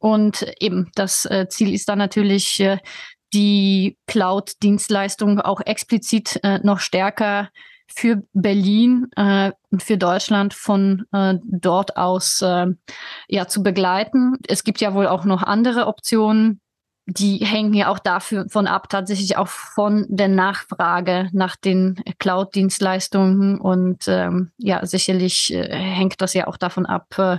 Und eben das Ziel ist dann natürlich, die Cloud-Dienstleistung auch explizit noch stärker für Berlin äh, und für Deutschland von äh, dort aus äh, ja zu begleiten. Es gibt ja wohl auch noch andere Optionen. Die hängen ja auch dafür von ab, tatsächlich auch von der Nachfrage nach den Cloud-Dienstleistungen. Und ähm, ja, sicherlich äh, hängt das ja auch davon ab, äh,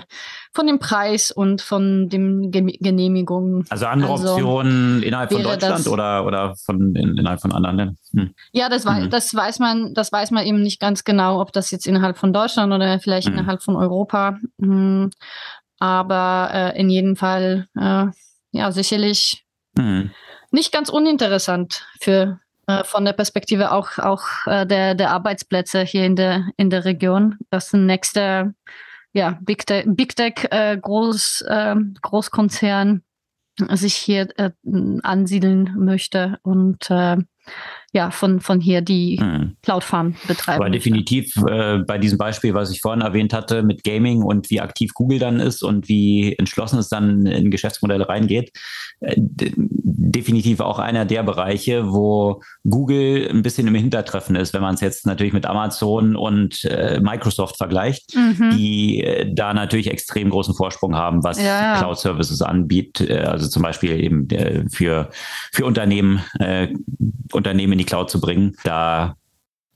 von dem Preis und von den Genehmigungen. Also andere also Optionen innerhalb von Deutschland oder, oder von, in, innerhalb von anderen Ländern? Hm. Ja, das, mhm. das weiß man, das weiß man eben nicht ganz genau, ob das jetzt innerhalb von Deutschland oder vielleicht mhm. innerhalb von Europa. Hm. Aber äh, in jedem Fall, äh, ja, sicherlich Mhm. Nicht ganz uninteressant für äh, von der Perspektive auch, auch äh, der, der Arbeitsplätze hier in der, in der Region. Das ein nächster ja, Big Tech, Big Tech äh, Groß, äh, Großkonzern sich hier äh, ansiedeln möchte und äh, ja, von, von hier die hm. Cloud Farm betreiben. Aber definitiv äh, bei diesem Beispiel, was ich vorhin erwähnt hatte, mit Gaming und wie aktiv Google dann ist und wie entschlossen es dann in Geschäftsmodelle reingeht, äh, definitiv auch einer der Bereiche, wo Google ein bisschen im Hintertreffen ist, wenn man es jetzt natürlich mit Amazon und äh, Microsoft vergleicht, mhm. die äh, da natürlich extrem großen Vorsprung haben, was ja, ja. Cloud Services anbietet, äh, also zum Beispiel eben äh, für, für Unternehmen, Unternehmen die Cloud zu bringen. Da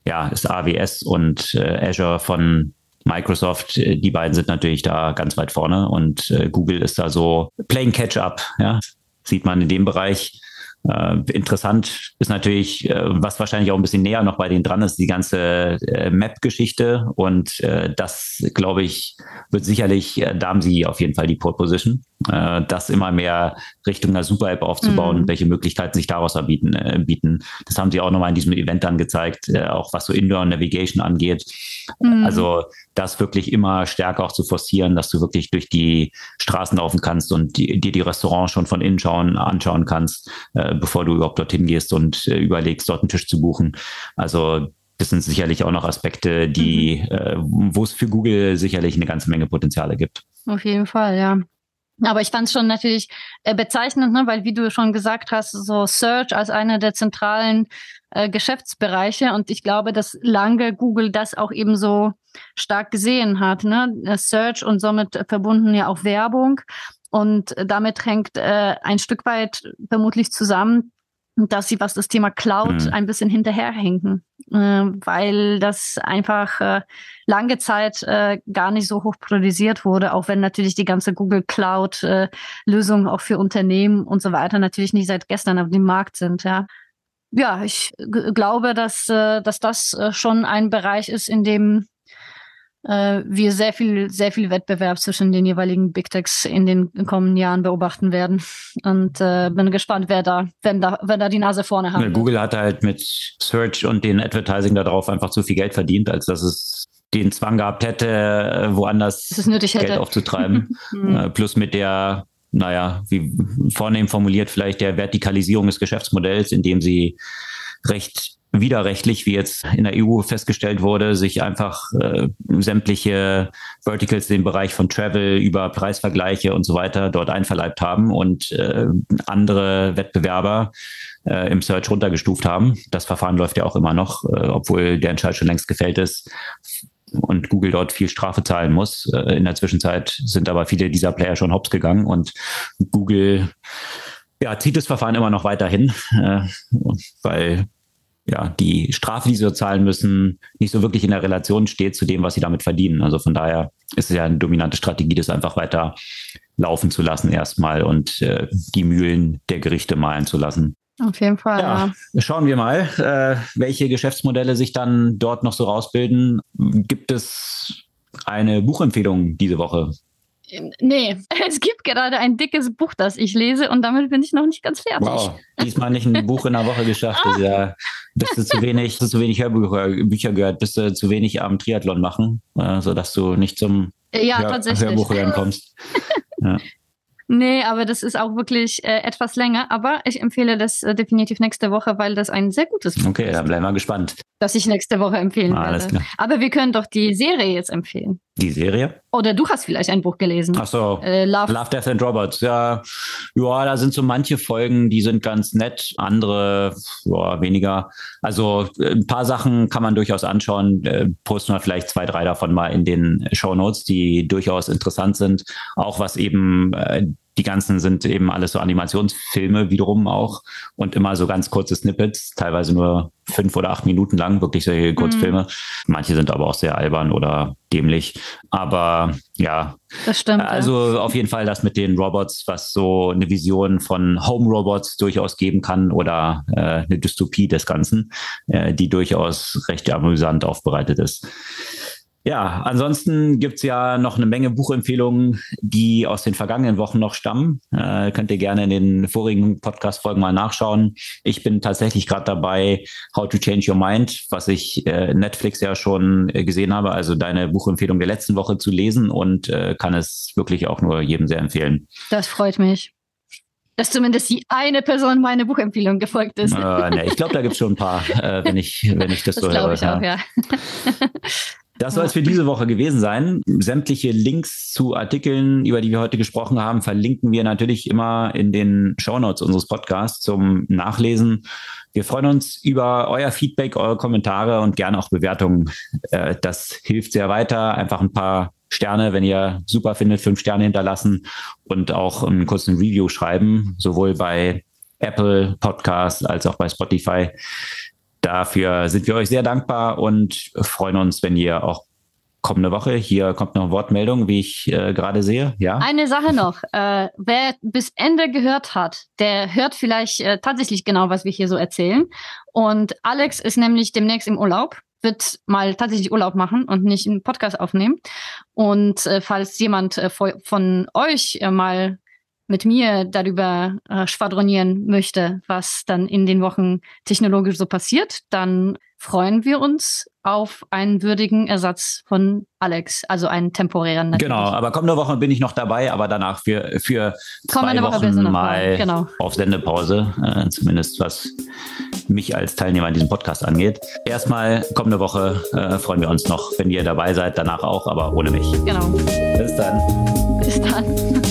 ja, ist AWS und äh, Azure von Microsoft, äh, die beiden sind natürlich da ganz weit vorne und äh, Google ist da so playing catch-up, ja, sieht man in dem Bereich. Äh, interessant ist natürlich, äh, was wahrscheinlich auch ein bisschen näher noch bei denen dran ist, die ganze Map-Geschichte. Und das, glaube ich, wird sicherlich, da haben sie auf jeden Fall die Pole Position, äh, das immer mehr Richtung einer Super-App aufzubauen, mhm. welche Möglichkeiten sich daraus erbieten, äh, bieten. Das haben sie auch nochmal in diesem Event dann gezeigt, äh, auch was so Indoor Navigation angeht. Mhm. Also das wirklich immer stärker auch zu forcieren, dass du wirklich durch die Straßen laufen kannst und dir die, die Restaurants schon von innen schauen, anschauen kannst, äh, bevor du überhaupt dorthin gehst und äh, überlegst, dort einen Tisch zu buchen. Also das sind sicherlich auch noch Aspekte, die, mhm. äh, wo es für Google sicherlich eine ganze Menge Potenziale gibt. Auf jeden Fall, ja. Aber ich fand es schon natürlich äh, bezeichnend, ne? weil wie du schon gesagt hast, so Search als einer der zentralen äh, Geschäftsbereiche und ich glaube, dass lange Google das auch eben so stark gesehen hat. Ne? Search und somit verbunden ja auch Werbung und damit hängt äh, ein Stück weit vermutlich zusammen, dass sie, was das Thema Cloud mhm. ein bisschen hinterherhinken, äh, weil das einfach äh, lange Zeit äh, gar nicht so hoch priorisiert wurde, auch wenn natürlich die ganze Google Cloud äh, auch für Unternehmen und so weiter natürlich nicht seit gestern auf dem Markt sind, ja. Ja, ich glaube, dass, äh, dass das äh, schon ein Bereich ist, in dem äh, wir sehr viel, sehr viel Wettbewerb zwischen den jeweiligen Big Techs in den kommenden Jahren beobachten werden. Und äh, bin gespannt, wer da, wenn da, wer da die Nase vorne hat. Google hat halt mit Search und den Advertising darauf einfach zu viel Geld verdient, als dass es den Zwang gehabt hätte, äh, woanders Geld hätte. aufzutreiben. Äh, plus mit der naja, wie vornehm formuliert, vielleicht der Vertikalisierung des Geschäftsmodells, indem sie recht widerrechtlich, wie jetzt in der EU festgestellt wurde, sich einfach äh, sämtliche Verticals im Bereich von Travel über Preisvergleiche und so weiter dort einverleibt haben und äh, andere Wettbewerber äh, im Search runtergestuft haben. Das Verfahren läuft ja auch immer noch, äh, obwohl der Entscheid schon längst gefällt ist und Google dort viel Strafe zahlen muss. Äh, in der Zwischenzeit sind aber viele dieser Player schon hops gegangen und Google ja, zieht das Verfahren immer noch weiterhin, äh, weil ja, die Strafe, die sie zahlen müssen, nicht so wirklich in der Relation steht zu dem, was sie damit verdienen. Also von daher ist es ja eine dominante Strategie, das einfach weiter laufen zu lassen erstmal und äh, die Mühlen der Gerichte malen zu lassen. Auf jeden Fall. Ja, ja. Schauen wir mal, äh, welche Geschäftsmodelle sich dann dort noch so rausbilden. Gibt es eine Buchempfehlung diese Woche? Nee, es gibt gerade ein dickes Buch, das ich lese und damit bin ich noch nicht ganz fertig. Wow, diesmal nicht ein Buch in der Woche geschafft. ah. ja, bist du zu wenig, zu wenig Hörbücher Bücher gehört, bist du zu wenig am Triathlon machen, äh, sodass du nicht zum ja, Hör Hörbuch hören kommst. Ja. Nee, aber das ist auch wirklich äh, etwas länger. Aber ich empfehle das äh, definitiv nächste Woche, weil das ein sehr gutes Buch okay, ist. Okay, dann bleiben wir gespannt. Dass ich nächste Woche empfehlen ah, Alles werde. Klar. Aber wir können doch die Serie jetzt empfehlen. Die Serie? Oder du hast vielleicht ein Buch gelesen. Ach so. Äh, Love. Love, Death and Robots. Ja, ja, da sind so manche Folgen, die sind ganz nett, andere ja, weniger. Also äh, ein paar Sachen kann man durchaus anschauen. Äh, posten wir vielleicht zwei, drei davon mal in den Show Notes, die durchaus interessant sind. Auch was eben äh, die ganzen sind eben alles so Animationsfilme wiederum auch und immer so ganz kurze Snippets, teilweise nur fünf oder acht Minuten lang, wirklich solche Kurzfilme. Mhm. Manche sind aber auch sehr albern oder dämlich. Aber ja, das stimmt. Also ja. auf jeden Fall das mit den Robots, was so eine Vision von Home Robots durchaus geben kann oder äh, eine Dystopie des Ganzen, äh, die durchaus recht amüsant aufbereitet ist. Ja, ansonsten gibt's ja noch eine Menge Buchempfehlungen, die aus den vergangenen Wochen noch stammen. Äh, könnt ihr gerne in den vorigen Podcast-Folgen mal nachschauen. Ich bin tatsächlich gerade dabei, How to Change Your Mind, was ich äh, Netflix ja schon äh, gesehen habe, also deine Buchempfehlung der letzten Woche zu lesen und äh, kann es wirklich auch nur jedem sehr empfehlen. Das freut mich dass zumindest die eine Person meine Buchempfehlung gefolgt ist. Äh, nee, ich glaube, da gibt's schon ein paar, äh, wenn ich wenn ich das, das so höre. Ich auch, ja. Das soll es für diese Woche gewesen sein. Sämtliche Links zu Artikeln, über die wir heute gesprochen haben, verlinken wir natürlich immer in den Shownotes unseres Podcasts zum Nachlesen. Wir freuen uns über euer Feedback, eure Kommentare und gerne auch Bewertungen. Äh, das hilft sehr weiter. Einfach ein paar Sterne, wenn ihr super findet, fünf Sterne hinterlassen und auch einen kurzen Review schreiben, sowohl bei Apple Podcasts als auch bei Spotify. Dafür sind wir euch sehr dankbar und freuen uns, wenn ihr auch kommende Woche, hier kommt noch Wortmeldung, wie ich äh, gerade sehe. Ja. Eine Sache noch. Äh, wer bis Ende gehört hat, der hört vielleicht äh, tatsächlich genau, was wir hier so erzählen. Und Alex ist nämlich demnächst im Urlaub wird mal tatsächlich Urlaub machen und nicht einen Podcast aufnehmen. Und äh, falls jemand äh, von euch äh, mal mit mir darüber äh, schwadronieren möchte, was dann in den Wochen technologisch so passiert, dann freuen wir uns auf einen würdigen Ersatz von Alex, also einen temporären. Natürlich. Genau, aber kommende Woche bin ich noch dabei, aber danach für, für zwei Woche Wochen mal genau. auf Sendepause, äh, zumindest was mich als Teilnehmer in diesem Podcast angeht. Erstmal kommende Woche äh, freuen wir uns noch, wenn ihr dabei seid, danach auch, aber ohne mich. Genau. Bis dann. Bis dann.